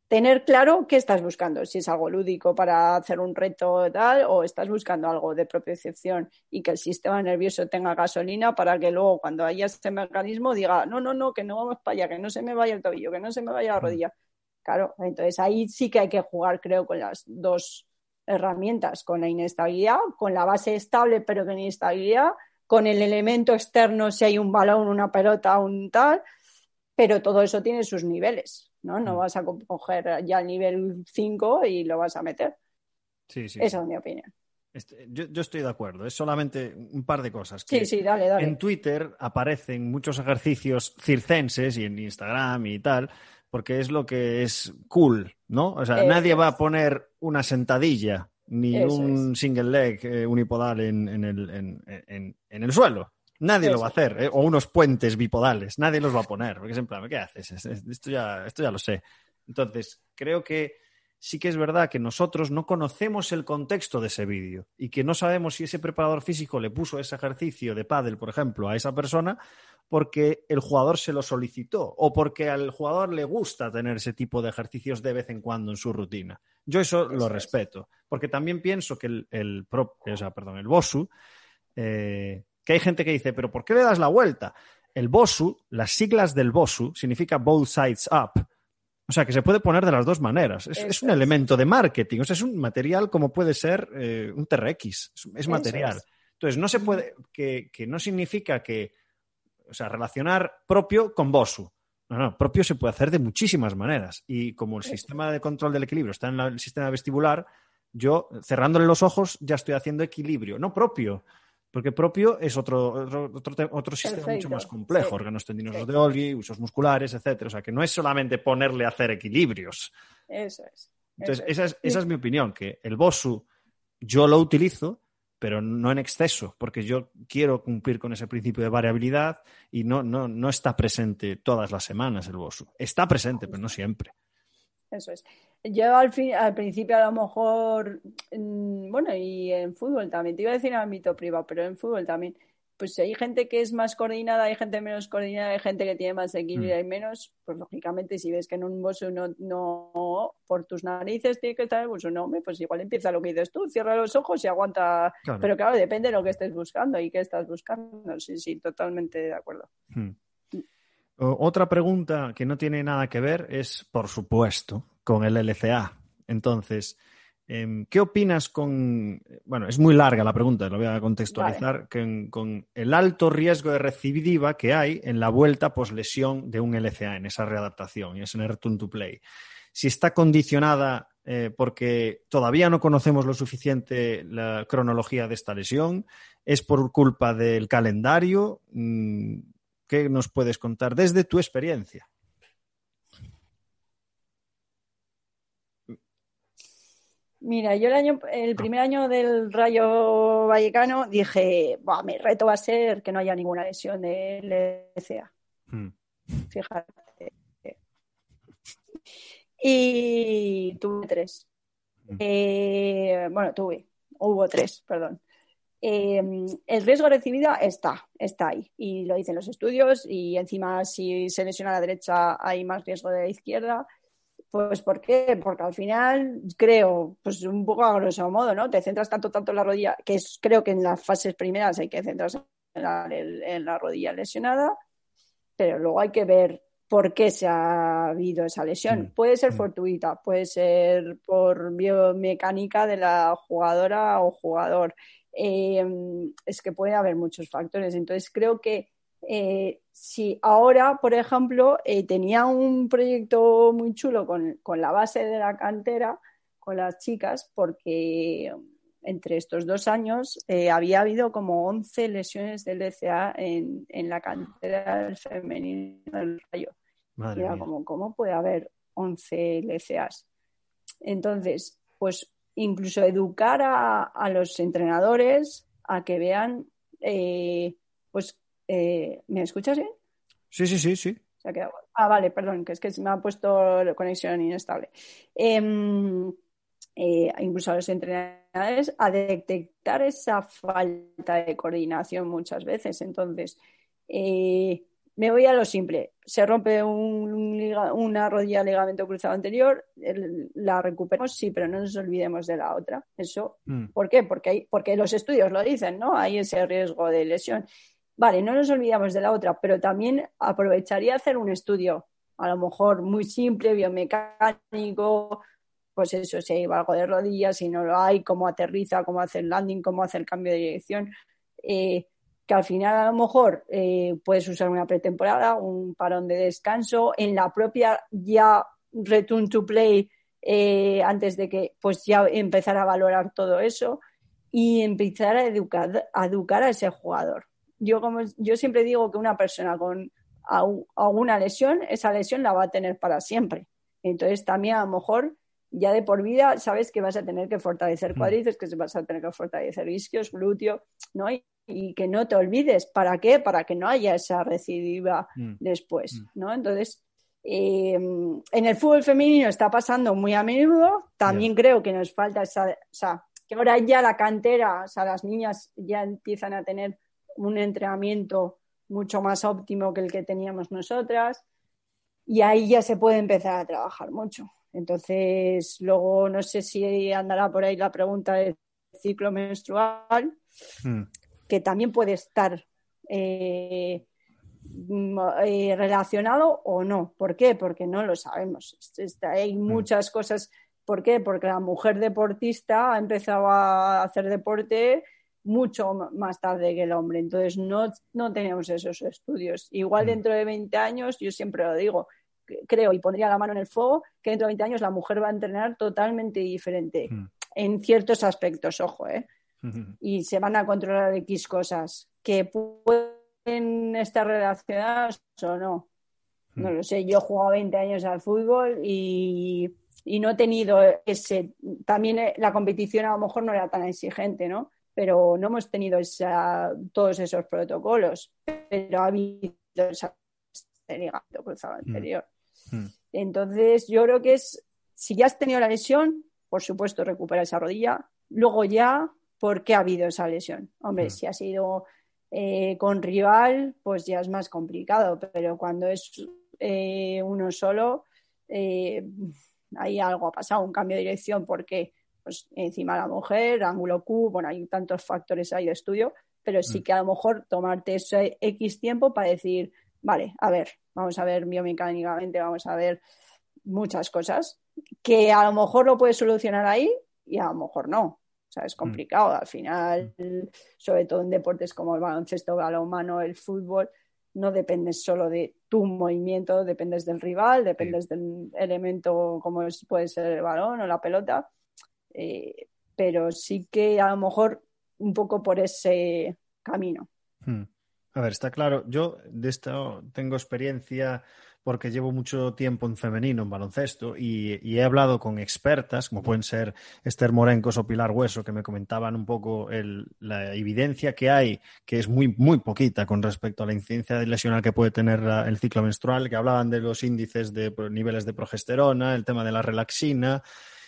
tener claro qué estás buscando, si es algo lúdico para hacer un reto tal o estás buscando algo de propiocepción y que el sistema nervioso tenga gasolina para que luego cuando haya este mecanismo diga, no, no, no, que no vamos para allá, que no se me vaya el tobillo, que no se me vaya la mm. rodilla. Claro, entonces ahí sí que hay que jugar, creo, con las dos herramientas, con la inestabilidad, con la base estable pero con inestabilidad, con el elemento externo si hay un balón, una pelota, un tal, pero todo eso tiene sus niveles. ¿No? No mm. vas a coger ya el nivel 5 y lo vas a meter. Sí, sí. Esa es mi opinión. Este, yo, estoy de acuerdo, es solamente un par de cosas. sí, sí, dale, dale. En Twitter aparecen muchos ejercicios circenses y en Instagram y tal, porque es lo que es cool, ¿no? O sea, nadie va a poner una sentadilla ni un single leg eh, unipodal en, el, en, el suelo. Nadie lo va a hacer, ¿eh? o unos puentes bipodales, nadie los va a poner, porque es en plan, ¿qué haces? Esto ya, esto ya lo sé. Entonces, creo que sí que es verdad que nosotros no conocemos el contexto de ese vídeo y que no sabemos si ese preparador físico le puso ese ejercicio de pádel, por ejemplo, a esa persona porque el jugador se lo solicitó o porque al jugador le gusta tener ese tipo de ejercicios de vez en cuando en su rutina. Yo eso, lo respeto, porque también pienso que el, el, o sea, perdón, el BOSU eh, que hay gente que dice, pero ¿por qué le das la vuelta? El BOSU, las siglas del BOSU, significa both sides up. O sea, que se puede poner de las dos maneras. Es, un elemento de marketing. O sea, es un material como puede ser eh, un TRX. Es, material. Entonces, no se puede, que, no significa que, o sea, relacionar propio con BOSU. No, no, propio se puede hacer de muchísimas maneras. Y como el sistema de control del equilibrio está en el sistema vestibular, yo cerrándole los ojos ya estoy haciendo equilibrio, no propio, porque propio es otro, otro, otro, sistema mucho más complejo, órganos tendinosos de Olgi, usos musculares, etcétera. O sea, que no es solamente ponerle a hacer equilibrios. Eso es. Entonces, esa, es, esa es mi opinión, que el BOSU yo lo utilizo, pero no en exceso, porque yo quiero cumplir con ese principio de variabilidad y no, no, no está presente todas las semanas el BOSU. Está presente, pero no siempre. Eso es. Yo al, fin, al principio a lo mejor, mm, bueno, y en fútbol también, te iba a decir en ámbito privado, pero en fútbol también, pues si hay gente que es más coordinada, hay gente menos coordinada, hay gente que tiene más equilibrio mm. y menos, pues lógicamente si ves que en un bosu no, no por tus narices tiene que estar el bosu, no, pues igual empieza lo que dices tú, cierra los ojos y aguanta. Pero claro, depende de lo que estés buscando y qué estás buscando. Sí, sí, totalmente de acuerdo. Hmm. Otra pregunta que no tiene nada que ver es, por supuesto, con el LCA. Entonces, em, ¿qué opinas con, bueno, es muy larga la pregunta, lo voy a contextualizar, con, el alto riesgo de recidiva que hay en la vuelta poslesión de un LCA, en esa readaptación, y es en el return to play? Si está condicionada eh, porque todavía no conocemos lo suficiente la cronología de esta lesión, es por culpa del calendario, mm, ¿Qué nos puedes contar desde tu experiencia? Mira, yo el año, el primer año del Rayo Vallecano dije, mi reto va a ser que no haya ninguna lesión de LCA. Hmm. Fíjate. Y tuve tres. Hmm. Eh, bueno, tuve, hubo tres, perdón. Em, el riesgo de recibida está, está ahí y lo dicen los estudios y encima si se lesiona a la derecha hay más riesgo de la izquierda. Pues ¿por qué? Porque al final creo, pues un poco a grosso modo, ¿no? Te centras tanto, tanto en la rodilla, que es, creo que en las fases primeras hay que centrarse en la, rodilla lesionada, pero luego hay que ver por qué se ha habido esa lesión. Mm, puede ser mm. fortuita, puede ser por biomecánica de la jugadora o jugador, Em, es que puede haber muchos factores. Entonces, creo que eh, si ahora, por ejemplo, eh, tenía un proyecto muy chulo con, la base de la cantera, con las chicas, porque entre estos dos años eh, había habido como 11 lesiones del LCA en, la cantera del femenino del rayo. Era como, ¿cómo puede haber 11 LCAs? Entonces, pues incluso educar a, los entrenadores a que vean, eh, pues, eh, ¿me escuchas bien? Sí, sí, sí, sí. Ah, vale, perdón, que es que se me ha puesto la conexión inestable. Em, eh, incluso a los entrenadores a detectar esa falta de coordinación muchas veces. Entonces, me voy a lo simple. Se rompe una rodilla ligamento cruzado anterior, la recuperamos, sí, pero no nos olvidemos de la otra. Eso, mm. ¿por qué? Porque, hay, porque los estudios lo dicen, ¿no? Hay ese riesgo de lesión. Vale, no nos olvidamos de la otra, pero también aprovecharía hacer un estudio, a lo mejor muy simple, biomecánico, pues eso, si hay algo de rodillas, si no lo hay, cómo aterriza, cómo hace el landing, cómo hace el cambio de dirección. Eh, que al final a lo mejor eh, puedes usar una pretemporada, un parón de descanso, en la propia ya return to play eh, antes de que pues ya empezar a valorar todo eso y empezar a educar, a educar a ese jugador. Yo, como, yo siempre digo que una persona con alguna lesión, esa lesión la va a tener para siempre. Entonces también a lo mejor ya de por vida sabes que vas a tener que fortalecer mm. cuádriceps, que vas a tener que fortalecer isquios, glúteo, ¿no? y que no te olvides. ¿Para qué? Para que no haya esa recidiva mm. después, mm. ¿no? Entonces, eh, en el fútbol femenino está pasando muy a menudo. También creo que nos falta esa, o sea, que ahora ya la cantera, o sea, las niñas ya empiezan a tener un entrenamiento mucho más óptimo que el que teníamos nosotras y ahí ya se puede empezar a trabajar mucho. Entonces, luego no sé si andará por ahí la pregunta del ciclo menstrual, mm que también puede estar eh, mm, eh, relacionado o no. ¿Por qué? Porque no lo sabemos. hay mm. muchas cosas. ¿Por qué? Porque la mujer deportista ha empezado a hacer deporte mucho más tarde que el hombre. Entonces, no, no tenemos esos estudios. Igual mm. dentro de 20 años, yo siempre lo digo, creo y pondría la mano en el fuego, que dentro de 20 años la mujer va a entrenar totalmente diferente en ciertos aspectos, ojo, ¿eh? Y se van a controlar X cosas que pueden estar relacionadas o no. No lo sé, yo he jugado 20 años al fútbol y, y no he tenido ese. También eh, la competición a lo mejor no era tan exigente, ¿no? Pero no hemos tenido esa, todos esos protocolos. Pero ha habido esa cruzado anterior. Mm. Entonces, yo creo que es, si ya has tenido la lesión, por supuesto, recupera esa rodilla. Luego ya, ¿por qué ha habido esa lesión? Hombre, mm. si ha sido eh, con rival, pues ya es más complicado, pero cuando es eh, uno solo, eh, ahí algo ha pasado, un cambio de dirección, porque pues, encima la mujer, ángulo Q, bueno, hay tantos factores ahí de estudio, pero sí mm. que a lo mejor tomarte ese X tiempo para decir, vale, a ver, vamos a ver biomecánicamente, vamos a ver muchas cosas, que a lo mejor lo puedes solucionar ahí y a lo mejor no. O sea, es mm. complicado. Al final, sobre todo en deportes como el baloncesto, el balonmano, el fútbol, no dependes solo de tu movimiento, dependes del rival, dependes del elemento como puede ser el balón o la pelota. Eh, pero sí que a lo mejor un poco por ese camino. Hmm. A ver, está claro. Yo de esto tengo experiencia porque llevo mucho tiempo en femenino, en baloncesto, y, he hablado con expertas, como pueden ser Esther Morencos o Pilar Hueso, que me comentaban un poco la evidencia que hay, que es muy, muy poquita con respecto a la incidencia lesional que puede tener el ciclo menstrual, que hablaban de los índices de niveles de progesterona, el tema de la relaxina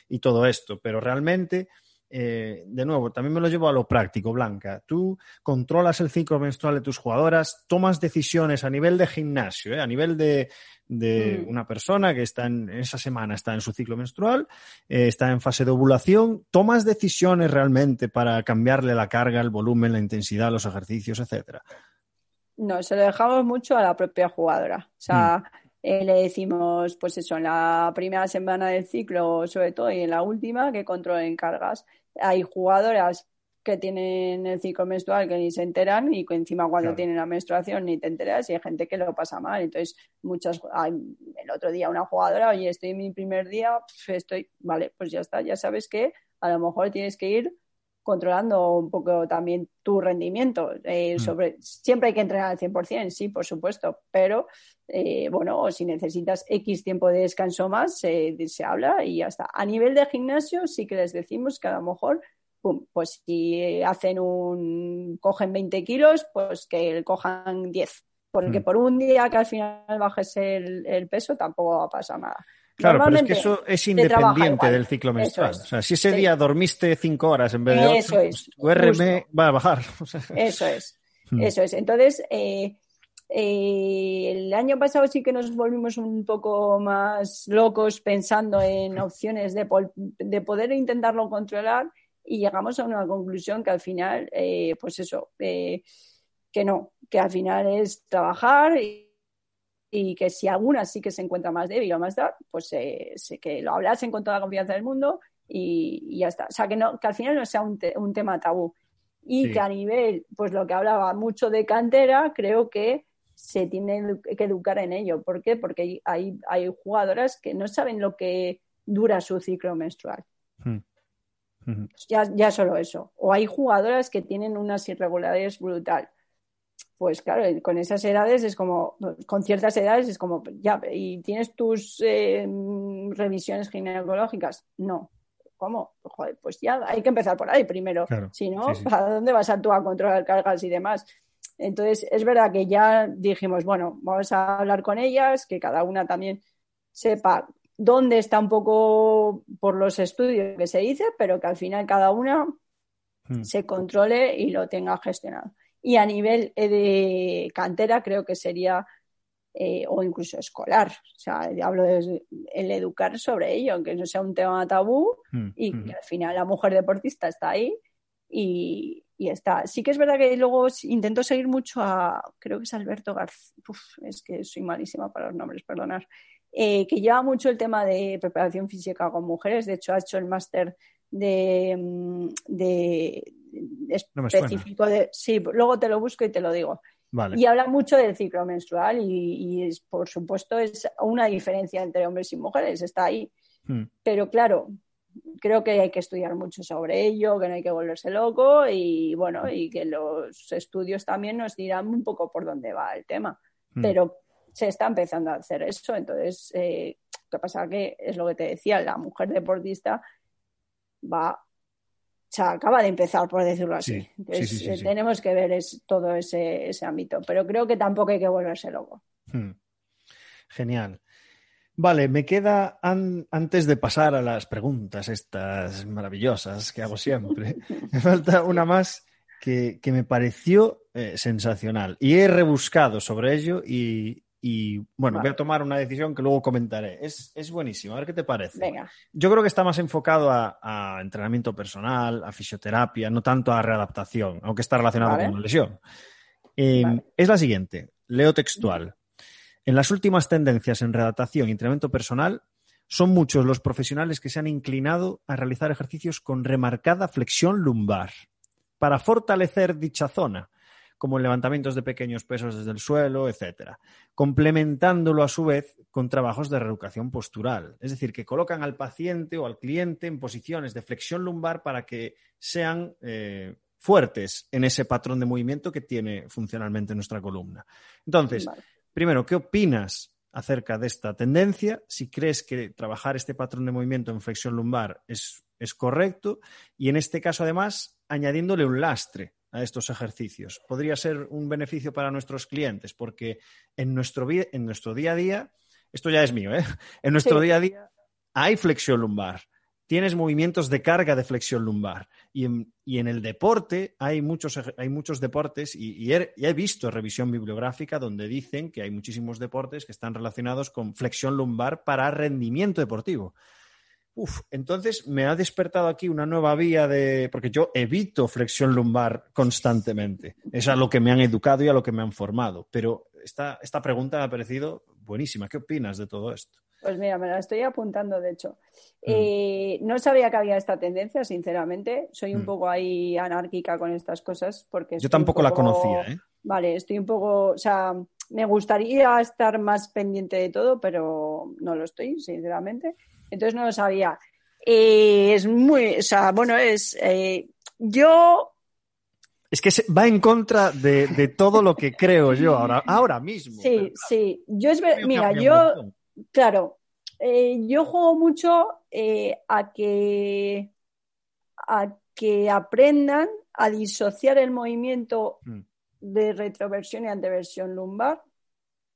y todo esto, pero realmente eh, de nuevo, también me lo llevo a lo práctico, Blanca. Tú controlas el ciclo menstrual de tus jugadoras, tomas decisiones a nivel de gimnasio, ¿eh? a nivel de, mm. una persona que está en esa semana está en su ciclo menstrual, eh, está en fase de ovulación, tomas decisiones realmente para cambiarle la carga, el volumen, la intensidad, los ejercicios, etcétera. No, se lo dejamos mucho a la propia jugadora. O sea, mm. Le decimos, pues eso, en la primera semana del ciclo, sobre todo, y en la última, que controlen cargas hay jugadoras que tienen el ciclo menstrual que ni se enteran y encima cuando tienen la menstruación ni te enteras y hay gente que lo pasa mal. Entonces, muchas, el otro día una jugadora, oye, estoy en mi primer día, estoy, vale, pues ya está, ya sabes que a lo mejor tienes que ir controlando un poco también tu rendimiento. Eh, mm. sobre, siempre hay que entrenar al 100%, sí, por supuesto, pero eh, bueno, si necesitas X tiempo de descanso más, se habla y ya está. A nivel de gimnasio sí que les decimos que a lo mejor, pues si hacen un, cogen 20 kilos, pues que cojan 10. Porque mm. por un día que al final bajes el, el peso tampoco pasa nada. Claro, pero es que eso es independiente del ciclo menstrual. O sea, si ese día dormiste cinco horas en vez de ocho, tu RM va a bajar. Eso es. Hmm. Eso es. Entonces, eh, eh, el año pasado sí que nos volvimos un poco más locos pensando en opciones de, de poder intentarlo controlar y llegamos a una conclusión que al final, eh, pues eso, que no, que al final es trabajar y y que si alguna sí que se encuentra más débil o más dar, pues eh, que lo hablasen con toda la confianza del mundo y, ya está. O sea, que, no, que al final no sea un, un tema tabú. Y que a nivel, pues lo que hablaba mucho de cantera, creo que se tiene que educar en ello. ¿Por qué? Porque hay, hay jugadoras que no saben lo que dura su ciclo menstrual. Hmm. Ya, ya solo eso. O hay jugadoras que tienen unas irregularidades brutal pues claro, con esas edades es como, con ciertas edades es como, ya, ¿y tienes tus eh, revisiones ginecológicas? No. ¿Cómo? Joder, pues ya hay que empezar por ahí primero. si no, ¿para dónde vas a tú a controlar cargas y demás? Entonces, es verdad que ya dijimos, bueno, vamos a hablar con ellas, que cada una también sepa dónde está un poco por los estudios que se dice, pero que al final cada una hmm. se controle y lo tenga gestionado. Y a nivel eh, de cantera creo que sería, eh, o incluso escolar, o sea, hablo de el educar sobre ello, aunque no sea un tema tabú mm, y que al final la mujer deportista está ahí y, está. Sí que es verdad que luego intento seguir mucho a, creo que es Alberto García, es que soy malísima para los nombres, perdonar, eh, que lleva mucho el tema de preparación física con mujeres, de hecho ha hecho el máster de, mm, específico de... Sí, luego te lo busco y te lo digo. Y habla mucho del ciclo menstrual y, por supuesto es una diferencia entre hombres y mujeres, está ahí. Hmm. Pero claro, creo que hay que estudiar mucho sobre ello, que no hay que volverse loco y bueno, y que los estudios también nos dirán un poco por dónde va el tema. Mm. Pero se está empezando a hacer eso, entonces, eh, lo que pasa que es lo que te decía, la mujer deportista va, sea, acaba de empezar, por decirlo así. entonces, eh, tenemos que ver es, todo ese, ese ámbito, pero creo que tampoco hay que volverse loco. Hmm. Genial. Vale, me queda antes de pasar a las preguntas estas maravillosas que hago siempre, me falta una más que, me pareció eh, sensacional y he rebuscado sobre ello y, bueno, voy a tomar una decisión que luego comentaré. Es, es buenísimo, a ver qué te parece. Venga. Yo creo que está más enfocado a, entrenamiento personal, a fisioterapia, no tanto a readaptación, aunque está relacionado con la lesión. Eh, es la siguiente, leo textual. En las últimas tendencias en redactación y entrenamiento personal, son muchos los profesionales que se han inclinado a realizar ejercicios con remarcada flexión lumbar para fortalecer dicha zona, como levantamientos de pequeños pesos desde el suelo, etcétera, complementándolo a su vez con trabajos de reeducación postural, es decir, que colocan al paciente o al cliente en posiciones de flexión lumbar para que sean eh, fuertes en ese patrón de movimiento que tiene funcionalmente nuestra columna. Entonces, Primero, ¿qué opinas acerca de esta tendencia? Si crees que trabajar este patrón de movimiento en flexión lumbar es, correcto y en este caso además añadiéndole un lastre a estos ejercicios. Podría ser un beneficio para nuestros clientes porque en nuestro, en nuestro día a día, esto ya es mío, ¿eh? en nuestro día a día hay flexión lumbar tienes movimientos de carga de flexión lumbar. Y en, el deporte hay muchos, hay muchos deportes, y, he, visto revisión bibliográfica donde dicen que hay muchísimos deportes que están relacionados con flexión lumbar para rendimiento deportivo. Uf, entonces me ha despertado aquí una nueva vía de. porque yo evito flexión lumbar constantemente. Es a lo que me han educado y a lo que me han formado. Pero esta, esta pregunta me ha parecido buenísima. ¿Qué opinas de todo esto? Pues mira, me la estoy apuntando, de hecho. Mm. Eh, no sabía que había esta tendencia, sinceramente. Soy un mm. poco ahí anárquica con estas cosas porque... Yo tampoco la conocía, ¿eh? Vale, estoy un poco... O sea, me gustaría estar más pendiente de todo, pero no lo estoy, sinceramente. Entonces no lo sabía. Eh, es muy... O sea, bueno, es... Eh, yo es que va en contra de, todo lo que creo yo ahora, ahora mismo. Sí, sí. Yo es, mira, yo, Claro, eh, yo juego mucho eh, a, que, a que aprendan a disociar el movimiento mm. de retroversión y anteversión lumbar,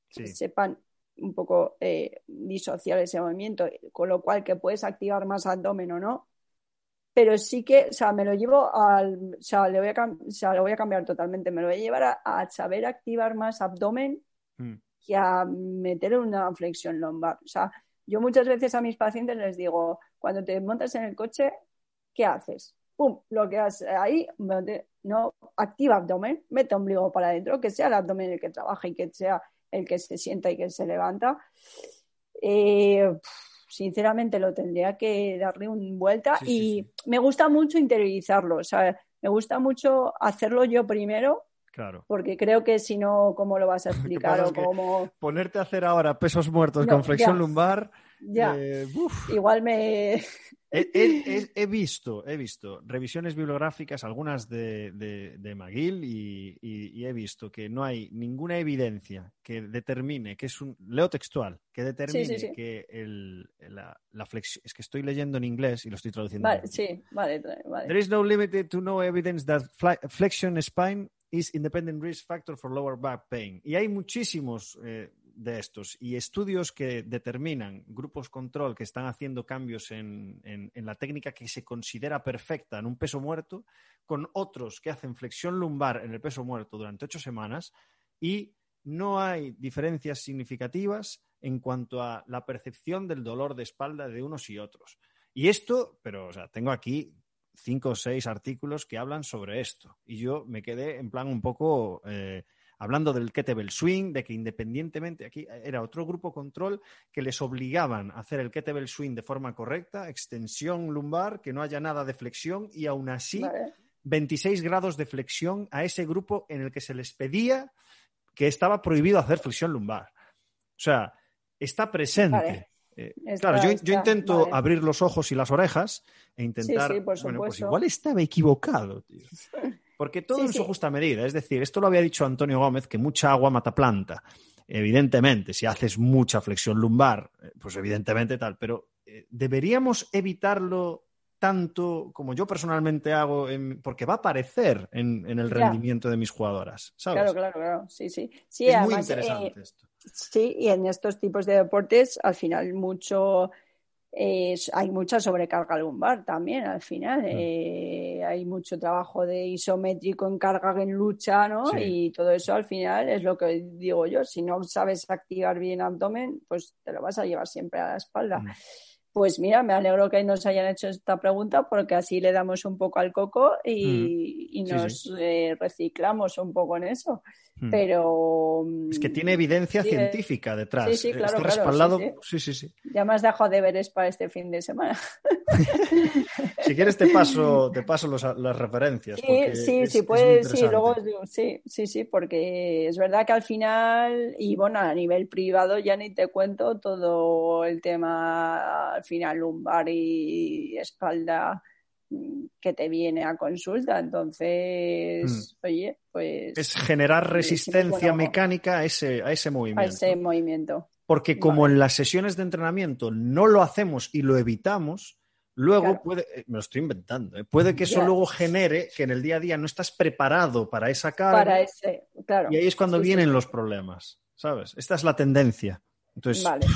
que sepan un poco eh, disociar ese movimiento, con lo cual que puedes activar más abdomen o no. Pero sí que, o sea, me lo llevo al, o sea, le voy a, o sea, lo voy a cambiar totalmente, me lo voy a llevar a, saber activar más abdomen mm que a meter una flexión lumbar. O sea, yo muchas veces a mis pacientes les digo, cuando te montas en el coche, ¿qué haces? Pum, lo que haces ahí, no, activa abdomen, mete ombligo para adentro, que sea el abdomen el que trabaja y que sea el que se sienta y que se levanta. Eh, sinceramente lo tendría que darle una vuelta y me gusta mucho interiorizarlo, o sea, me gusta mucho hacerlo yo primero Claro. Porque creo que si no, ¿cómo lo vas a explicar? o cómo... Ponerte a hacer ahora pesos muertos con flexión lumbar. Ya. Eh, Igual me. He, visto, he visto revisiones bibliográficas, algunas de, de, McGill, y, he visto que no hay ninguna evidencia que determine, que es un. Leo textual, que determine que el, la, la flexión. Es que estoy leyendo en inglés y lo estoy traduciendo. Vale, sí, vale, vale. There is no limit to no evidence that flexion spine is independent risk factor for lower back pain. Y hay muchísimos eh, de estos y estudios que determinan grupos control que están haciendo cambios en, la técnica que se considera perfecta en un peso muerto, con otros que hacen flexión lumbar en el peso muerto durante ocho semanas y no hay diferencias significativas en cuanto a la percepción del dolor de espalda de unos y otros. Y esto, pero tengo aquí cinco o seis artículos que hablan sobre esto. Y yo me quedé en plan un poco eh, hablando del kettlebell swing, de que independientemente, aquí era otro grupo control que les obligaban a hacer el kettlebell swing de forma correcta, extensión lumbar, que no haya nada de flexión y aún así 26 grados de flexión a ese grupo en el que se les pedía que estaba prohibido hacer flexión lumbar. O sea, está presente Eh, claro, yo, intento abrir los ojos y las orejas e intentar. bueno, pues igual estaba equivocado, tío. Porque todo en su justa medida. Es decir, esto lo había dicho Antonio Gómez, que mucha agua mata planta. Evidentemente, si haces mucha flexión lumbar, eh, pues evidentemente tal. Pero eh, deberíamos evitarlo tanto como yo personalmente hago, porque va a aparecer en, el rendimiento de mis jugadoras. Claro, claro, claro. Sí, sí. sí es muy interesante esto. Sí, y en estos tipos de deportes, al final, mucho. Hay mucha sobrecarga lumbar también al final. Mm. Eh, hay mucho trabajo de isométrico en carga en lucha, ¿no? Y todo eso al final es lo que digo yo. Si no sabes activar bien abdomen, pues te lo vas a llevar siempre a la espalda. Mm. Pues mira, me alegro que nos hayan hecho esta pregunta porque así le damos un poco al coco y, mm. nos eh, reciclamos un poco en eso. Hmm. Pero. Es que tiene evidencia científica detrás. Sí, sí, claro. respaldado. Sí, sí, sí. Ya me has dejado deberes para este fin de semana. si quieres, te paso, te paso las referencias. Sí, sí, sí, puedes. Sí, luego, sí, sí, sí, porque es verdad que al final, y bueno, a nivel privado ya ni te cuento todo el tema al final lumbar y espalda que te viene a consulta. Entonces, mm. oye, pues... Es generar resistencia mecánica a ese, a ese movimiento. A ese movimiento. Porque como en las sesiones de entrenamiento no lo hacemos y lo evitamos, luego puede, eh, me lo estoy inventando, ¿eh? puede que eso luego genere que en el día a día no estás preparado para esa carga. Para ese, claro. Y ahí es cuando vienen los problemas, ¿sabes? Esta es la tendencia. Entonces, vale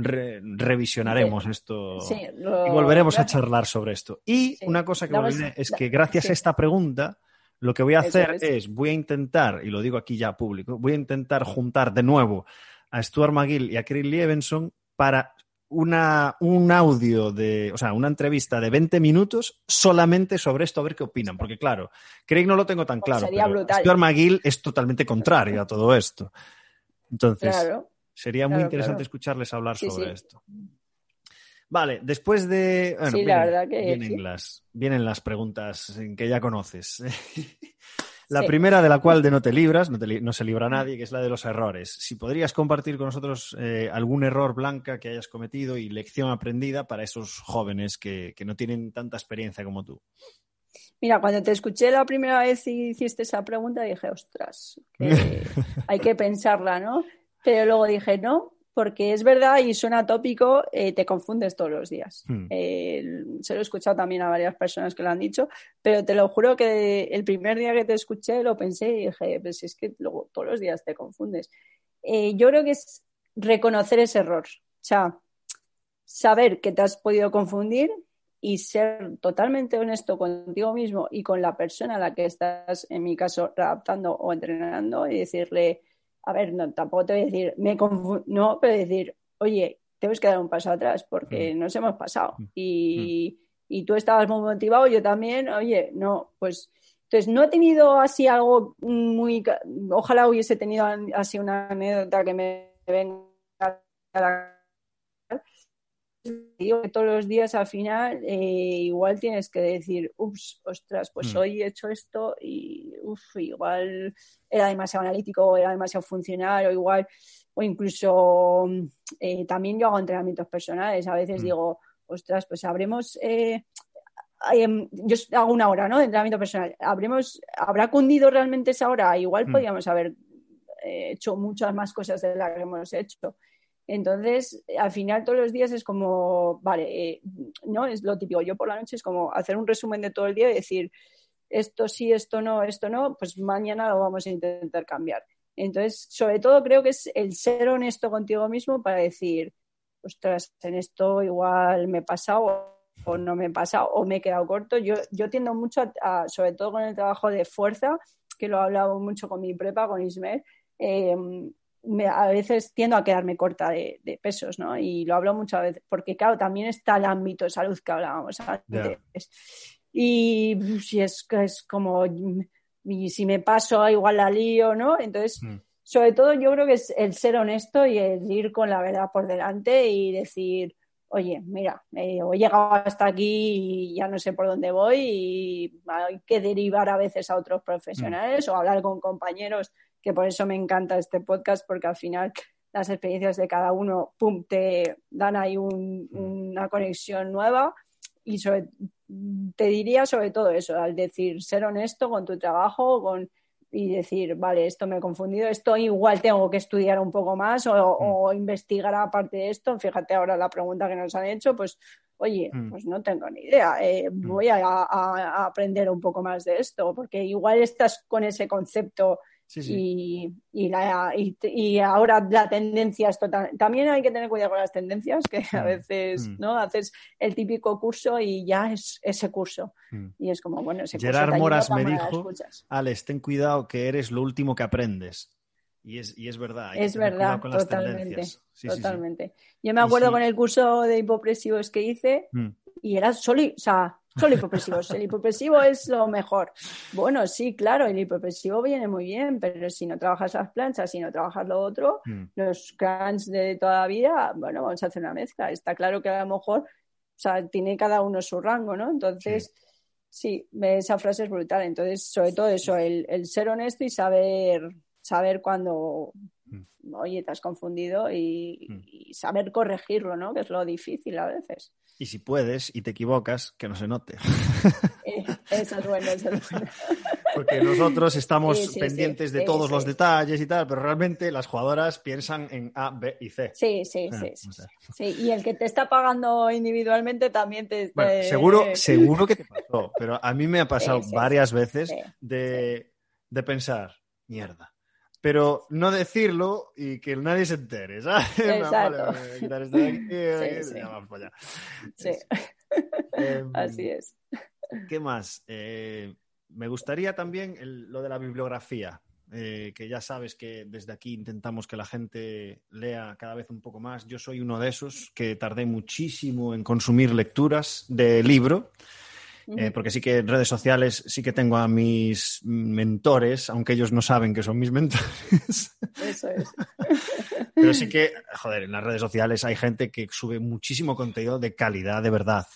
revisionaremos esto y volveremos a charlar sobre esto. Y una cosa que me es que gracias a esta pregunta, lo que voy a hacer es. voy a intentar, y lo digo aquí ya público, voy a intentar juntar de nuevo a Stuart McGill y a Chris Liebenson para una, un audio de, o sea, una entrevista de 20 minutos solamente sobre esto, a ver qué opinan. Porque claro, Craig no lo tengo tan pues claro. Stuart McGill es totalmente contrario a todo esto. Entonces, Sería muy interesante escucharles hablar sobre esto. Vale, después de. Bueno, sí, la verdad que. Vienen, las, vienen las preguntas que ya conoces. la primera de la cual de no te libras, no, se libra nadie, que es la de los errores. Si podrías compartir con nosotros eh, algún error blanca que hayas cometido y lección aprendida para esos jóvenes que, no tienen tanta experiencia como tú. Mira, cuando te escuché la primera vez y hiciste esa pregunta, dije, ostras, hay que pensarla, ¿no? Pero luego dije, no, porque es verdad y suena tópico, eh, te confundes todos los días. Hmm. Eh, se lo he escuchado también a varias personas que lo han dicho, pero te lo juro que el primer día que te escuché lo pensé y dije, pues es que luego todos los días te confundes. Eh, yo creo que es reconocer ese error, o sea, saber que te has podido confundir y ser totalmente honesto contigo mismo y con la persona a la que estás, en mi caso, adaptando o entrenando y decirle, a ver, no, tampoco te voy a decir, me no, pero decir, oye, tenemos que dar un paso atrás porque mm. nos hemos pasado mm. y, y, tú estabas muy motivado, yo también, oye, no, pues entonces no he tenido así algo muy, ojalá hubiese tenido así una anécdota que me venga a la digo que todos los días al final eh, igual tienes que decir, ups, ostras, pues mm. hoy he hecho esto y uf, igual era demasiado analítico, o era demasiado funcional, o igual, o incluso eh, también yo hago entrenamientos personales, a veces mm. digo, ostras, pues habremos... Eh, em, yo hago una hora ¿no? de entrenamiento personal. ¿Habremos, ¿Habrá cundido realmente esa hora? Igual mm. podríamos haber hecho muchas más cosas de las que hemos hecho. Entonces, al final todos los días es como, vale, eh, no es lo típico. Yo por la noche es como hacer un resumen de todo el día y decir, esto sí, esto no, esto no, pues mañana lo vamos a intentar cambiar. Entonces, sobre todo creo que es el ser honesto contigo mismo para decir, ostras, en esto igual me he pasado o no me he pasado o me he quedado corto. Yo, yo tiendo mucho, a, sobre todo con el trabajo de fuerza, que lo he hablado mucho con mi prepa, con Ismael, eh, a veces tiendo a quedarme corta de, pesos, ¿no? Y lo hablo muchas veces, porque claro, también está el ámbito de salud que hablábamos antes. Y si es, es como, y si me paso, igual la lío, ¿no? Entonces, mm. sobre todo yo creo que es el ser honesto y el ir con la verdad por delante y decir, oye, mira, eh, he llegado hasta aquí y ya no sé por dónde voy y hay que derivar a veces a otros profesionales mm. o hablar con compañeros que por eso me encanta este podcast, porque al final las experiencias de cada uno, pum, te dan ahí Mm. una conexión nueva y te diría sobre todo eso, al decir ser honesto con tu trabajo con, y decir, vale, esto me he confundido, esto igual tengo que estudiar un poco más o, Mm. o investigar aparte de esto. Fíjate ahora la pregunta que nos han hecho, pues oye, Mm. pues no tengo ni idea, eh, voy a, a- a aprender un poco más de esto, porque igual estás con ese concepto Sí, sí. y, y, la- y- y ahora la tendencia es total. También hay que tener cuidado con las tendencias, que a Mm, veces mm. no haces el típico curso y ya es ese curso. Mm. Y es como, bueno, ese curso Gerard ayuda, Moras me dijo. Alex, ten cuidado que eres lo último que aprendes. Y es, y es verdad. hay Es verdad, con las totalmente. Sí, totalmente. Yo me acuerdo con el curso de hipopresivos que hice Mm. y era solo, o sea, solo hipopresivos. El hipopresivo es lo mejor. Bueno, sí, claro, el hipopresivo viene muy bien, pero si no trabajas las planchas, si no trabajas lo otro, Mm. los crunch de toda la vida, bueno, vamos a hacer una mezcla. Está claro que a lo mejor, o sea, tiene cada uno su rango, ¿no? Entonces, sí, esa frase es brutal. Entonces, sobre todo eso, el, el ser honesto y saber, saber cuando, oye, te has confundido y, Mm. y saber corregirlo, ¿no? Que es lo difícil a veces. Y si puedes y te equivocas, que no se note. Eh, eso es bueno, eso es bueno. Porque nosotros estamos Sí, sí, pendientes sí, de todos los detalles y tal, pero realmente las jugadoras piensan en A, B y C. Sí, sí, Ah, sí, sí, o sea. sí. Y el que te está pagando individualmente también te... Bueno, seguro, seguro que te pasó, pero a mí me ha pasado varias veces de, de pensar, mierda. Pero no decirlo y que nadie se entere, ¿sabes? Exacto. Vale, quitar esto de aquí, Sí, sí. para allá. Sí, Em, así es. ¿Qué más? Eh, me gustaría también el- lo de la bibliografía, eh, que ya sabes que desde aquí intentamos que la gente lea cada vez un poco más. Yo soy uno de esos que tardé muchísimo en consumir lecturas de libro, eh, porque sí que en redes sociales sí que tengo a mis mentores, aunque ellos no saben que son mis mentores. Eso es. Pero sí que, joder, en las redes sociales hay gente que sube muchísimo contenido de calidad, de verdad.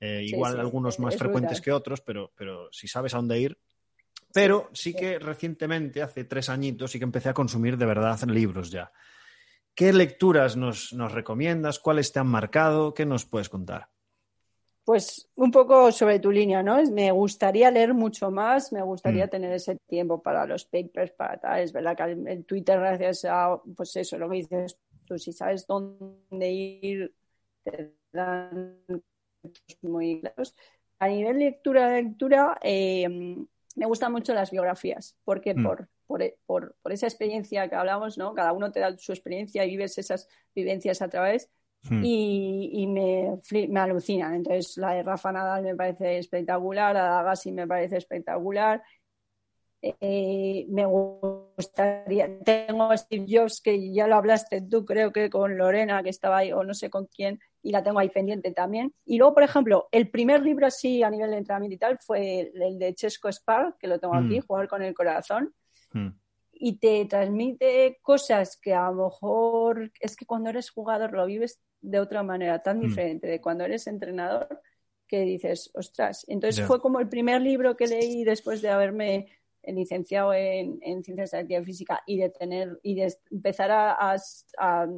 Eh, Sí, igual sí, algunos más es frecuentes brutal. que otros, pero, pero si sabes a dónde ir. Pero sí que recientemente, hace tres añitos, sí que empecé a consumir de verdad libros ya. ¿Qué lecturas nos, nos recomiendas? ¿Cuáles te han marcado? ¿Qué nos puedes contar? Pues un poco sobre tu línea, ¿no? Me gustaría leer mucho más, me gustaría Mm. tener ese tiempo para los papers, para tal. Es verdad que el Twitter, gracias a, pues eso, lo que dices tú, si sabes dónde ir, te dan muy claros. A nivel lectura, lectura, eh, me gustan mucho las biografías, porque Mm. por, por, por, por esa experiencia que hablamos, ¿no? Cada uno te da su experiencia y vives esas vivencias a través Hmm. y, y me, me alucinan. Entonces, la de Rafa Nadal me parece espectacular, la de Agassi me parece espectacular. Eh, me gustaría, tengo a Steve Jobs, que ya lo hablaste tú, creo que con Lorena, que estaba ahí, o no sé con quién, y la tengo ahí pendiente también. Y luego, por ejemplo, el primer libro así a nivel de entrenamiento y tal fue el, el de Chesco Spar, que lo tengo Mm. aquí, Jugar con el Corazón Hmm. Y te transmite cosas que a lo mejor es que cuando eres jugador lo vives de otra manera tan Mm. diferente de cuando eres entrenador que dices, ostras. Entonces fue como el primer libro que leí después de haberme licenciado en, en ciencias de la actividad física y de tener y de empezar a, a- a- a-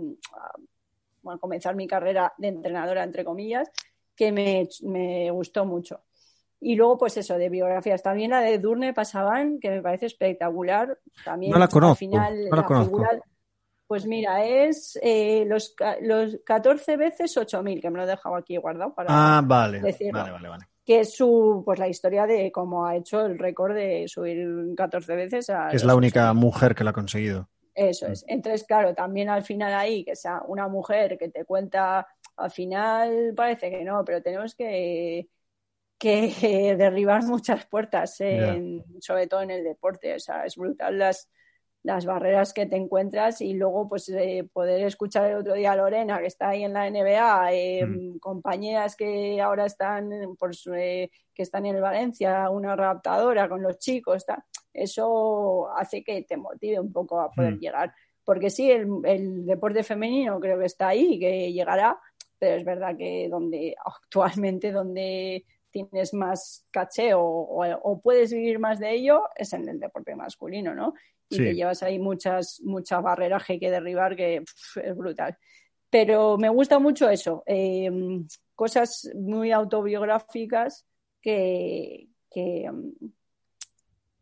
bueno, comenzar mi carrera de entrenadora entre comillas que me, me gustó mucho. Y luego, pues eso, de biografías. También la de Durne Pasaban, que me parece espectacular. También No la conozco, al final, no la conozco. figura- pues mira, es eh, los, los 14 veces 8000, que me lo he dejado aquí guardado para Ah, vale. decirlo. Vale, vale, vale. que es su, pues la historia de cómo ha hecho el récord de subir 14 veces a Es la única 8000. mujer que lo ha conseguido. Eso es. Entonces, claro, también al final ahí, que sea una mujer que te cuenta, al final parece que no, pero tenemos que, que derribar muchas puertas, en- sobre todo en el deporte. O sea, es brutal las, las barreras que te encuentras y luego pues eh, poder escuchar el otro día a Lorena, que está ahí en la NBA, eh, Mm. compañeras que ahora están, por su- eh, que están en el Valencia, una raptadora con los chicos, tal eso hace que te motive un poco a poder Mm. llegar. Porque sí, el, el deporte femenino creo que está ahí, que llegará, pero es verdad que donde actualmente donde tienes más caché o, puedes vivir más de ello, es en el deporte masculino, ¿no? Y te llevas ahí muchas, muchas barreras que hay que derribar, que es brutal. Pero me gusta mucho eso, em, cosas muy autobiográficas que, que,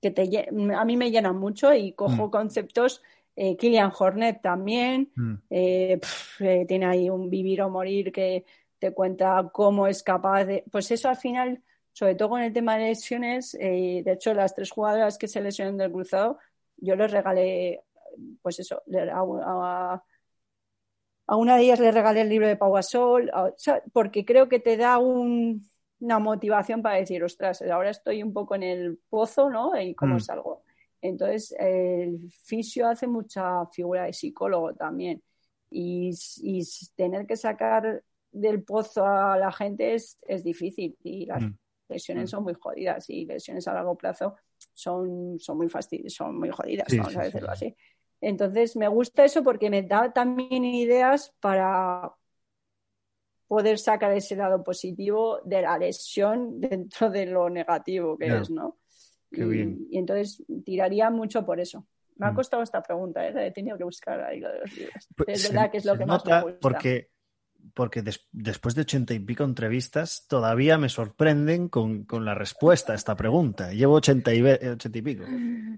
te, a mí me llenan mucho y cojo mm. conceptos. Eh, Killian Hornet también mm. eh, eh, tiene ahí un vivir o morir que te cuenta cómo es capaz de. Pues eso al final, sobre todo con el tema de lesiones, de hecho, las tres jugadoras que se lesionan del cruzado, yo les regalé, pues eso, a, a una de ellas le regalé el libro de Pau Gasol, porque creo que te da un, una motivación para decir, ostras, ahora estoy un poco en el pozo, ¿no? Y cómo mm. salgo. Entonces, el fisio hace mucha figura de psicólogo también. Y, tener que sacar del pozo a la gente es, es difícil. Y las mm. lesiones mm. son muy jodidas. Y lesiones a largo plazo son, son muy son muy jodidas, vamos a decirlo así. Entonces, me gusta eso porque me da también ideas para, poder sacar ese lado positivo de la lesión dentro de lo negativo que es, ¿no? Qué y, bien. y, entonces tiraría mucho por eso. Me ha mm. costado esta pregunta, ¿eh? He tenido que buscar ahí lo de los libros. Pues es verdad que es lo que más me gusta. Porque, porque después de ochenta y pico entrevistas, todavía me sorprenden con, con, la respuesta a esta pregunta. Llevo ochenta y, ochenta y pico.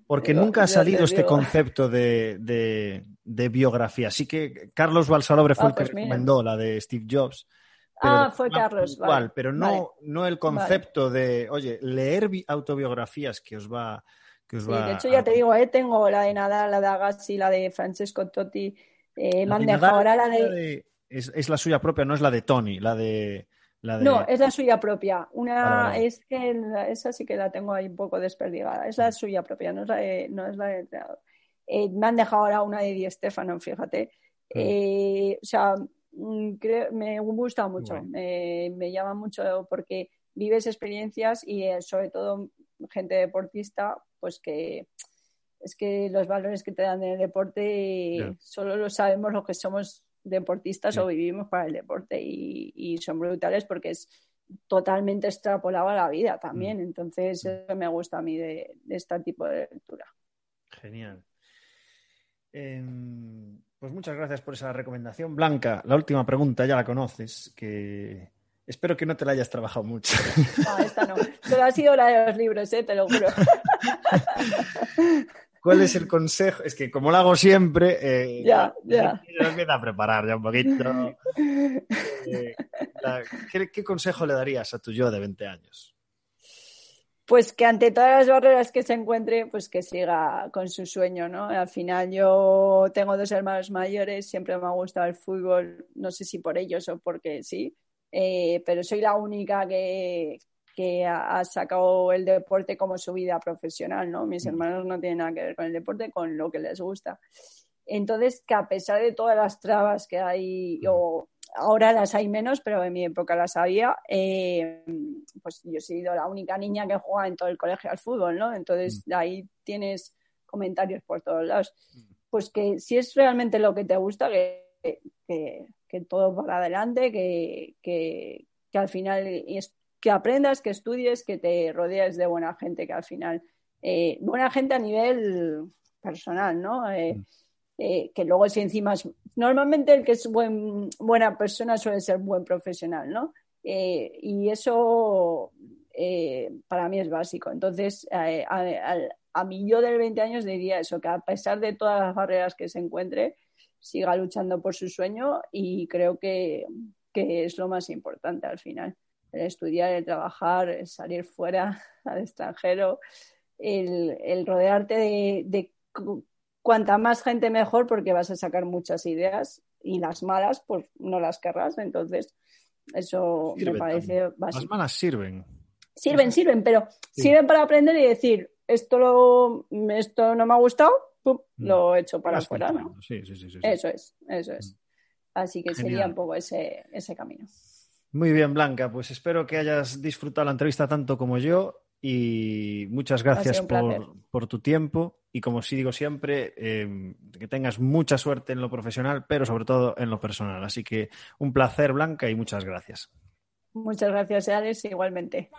Porque nunca ha salido este concepto de, de, de, biografía. Así que Carlos Balsalobre fue ah, el que pues recomendó la de Steve Jobs ah, fue Carlos. Igual, pero no, no el concepto de, oye, leer autobiografías que os va. Que os va de hecho, ya te digo, eh, tengo la de Nadal, la de Agassi, la de Francesco Totti. Eh, me han dejado ahora la de. Es, la suya propia, no es la de Tony, la de. La de... No, es la suya propia. Una es que esa sí que la tengo ahí un poco desperdigada. Es la suya propia, no es la de, no es la de entrenador. Eh, me han dejado ahora una de Di Stefano, fíjate. Eh, o sea, Mm, me gusta mucho, me llama mucho porque vives experiencias y eh, sobre todo gente deportista, pues que es que los valores que te dan en el deporte solo lo sabemos los que somos deportistas o vivimos para el deporte y, son brutales porque es totalmente extrapolado a la vida también. Mm. Entonces, mm. eso me gusta a mí de, este tipo de lectura. Genial. Em, pues muchas gracias por esa recomendación. Blanca, la última pregunta ya la conoces, que espero que no te la hayas trabajado mucho. No, esta no. Pero ha sido la de los libros, ¿eh? te lo juro. ¿Cuál es el consejo? Es que como lo hago siempre, eh, ya, ya. empieza a preparar ya un poquito. Eh, ¿qué, ¿Qué consejo le darías a tu yo de 20 años? pues que ante todas las barreras que se encuentre, pues que siga con su sueño, ¿no? Al final yo tengo dos hermanos mayores, siempre me ha gustado el fútbol, no sé si por ellos o porque sí, eh, pero soy la única que, que ha sacado el deporte como su vida profesional, ¿no? Mis mm. hermanos no tienen nada que ver con el deporte, con lo que les gusta. Entonces, que a pesar de todas las trabas que hay, mm. o ahora las hay menos, pero en mi época las había. Eh, pues yo he sido la única niña que juega en todo el colegio al fútbol, ¿no? Entonces mm. ahí tienes comentarios por todos lados. Pues que si es realmente lo que te gusta, que, que, que todo para adelante, que, que, que al final es, que aprendas, que estudies, que te rodees de buena gente, que al final, eh, buena gente a nivel personal, ¿no? Eh, mm. Eh, que luego si encima es, normalmente el que es buen, buena persona suele ser buen profesional, ¿no? Y eso para mí es básico. Entonces, a, mí yo del 20 años diría eso, que a pesar de todas las barreras que se encuentre, siga luchando por su sueño y creo que, es lo más importante al final. El estudiar, el trabajar, el salir fuera al extranjero, el, rodearte de cuanta más gente mejor porque vas a sacar muchas ideas y las malas pues no las querrás. Entonces, eso me parece básico. Las malas sirven. Sirven, sirven, pero sirven para aprender y decir, esto, lo, esto no me ha gustado, mm. lo he hecho para afuera. ¿no? Sí, sí, sí, eso es, eso es. Así que sería un poco ese, ese camino. Muy bien, Blanca, pues espero que hayas disfrutado la entrevista tanto como yo y muchas gracias por, tu tiempo y como sí digo siempre, eh, que tengas mucha suerte en lo profesional, pero sobre todo en lo personal. Así que un placer, Blanca, y muchas gracias. Muchas gracias, Alex, igualmente.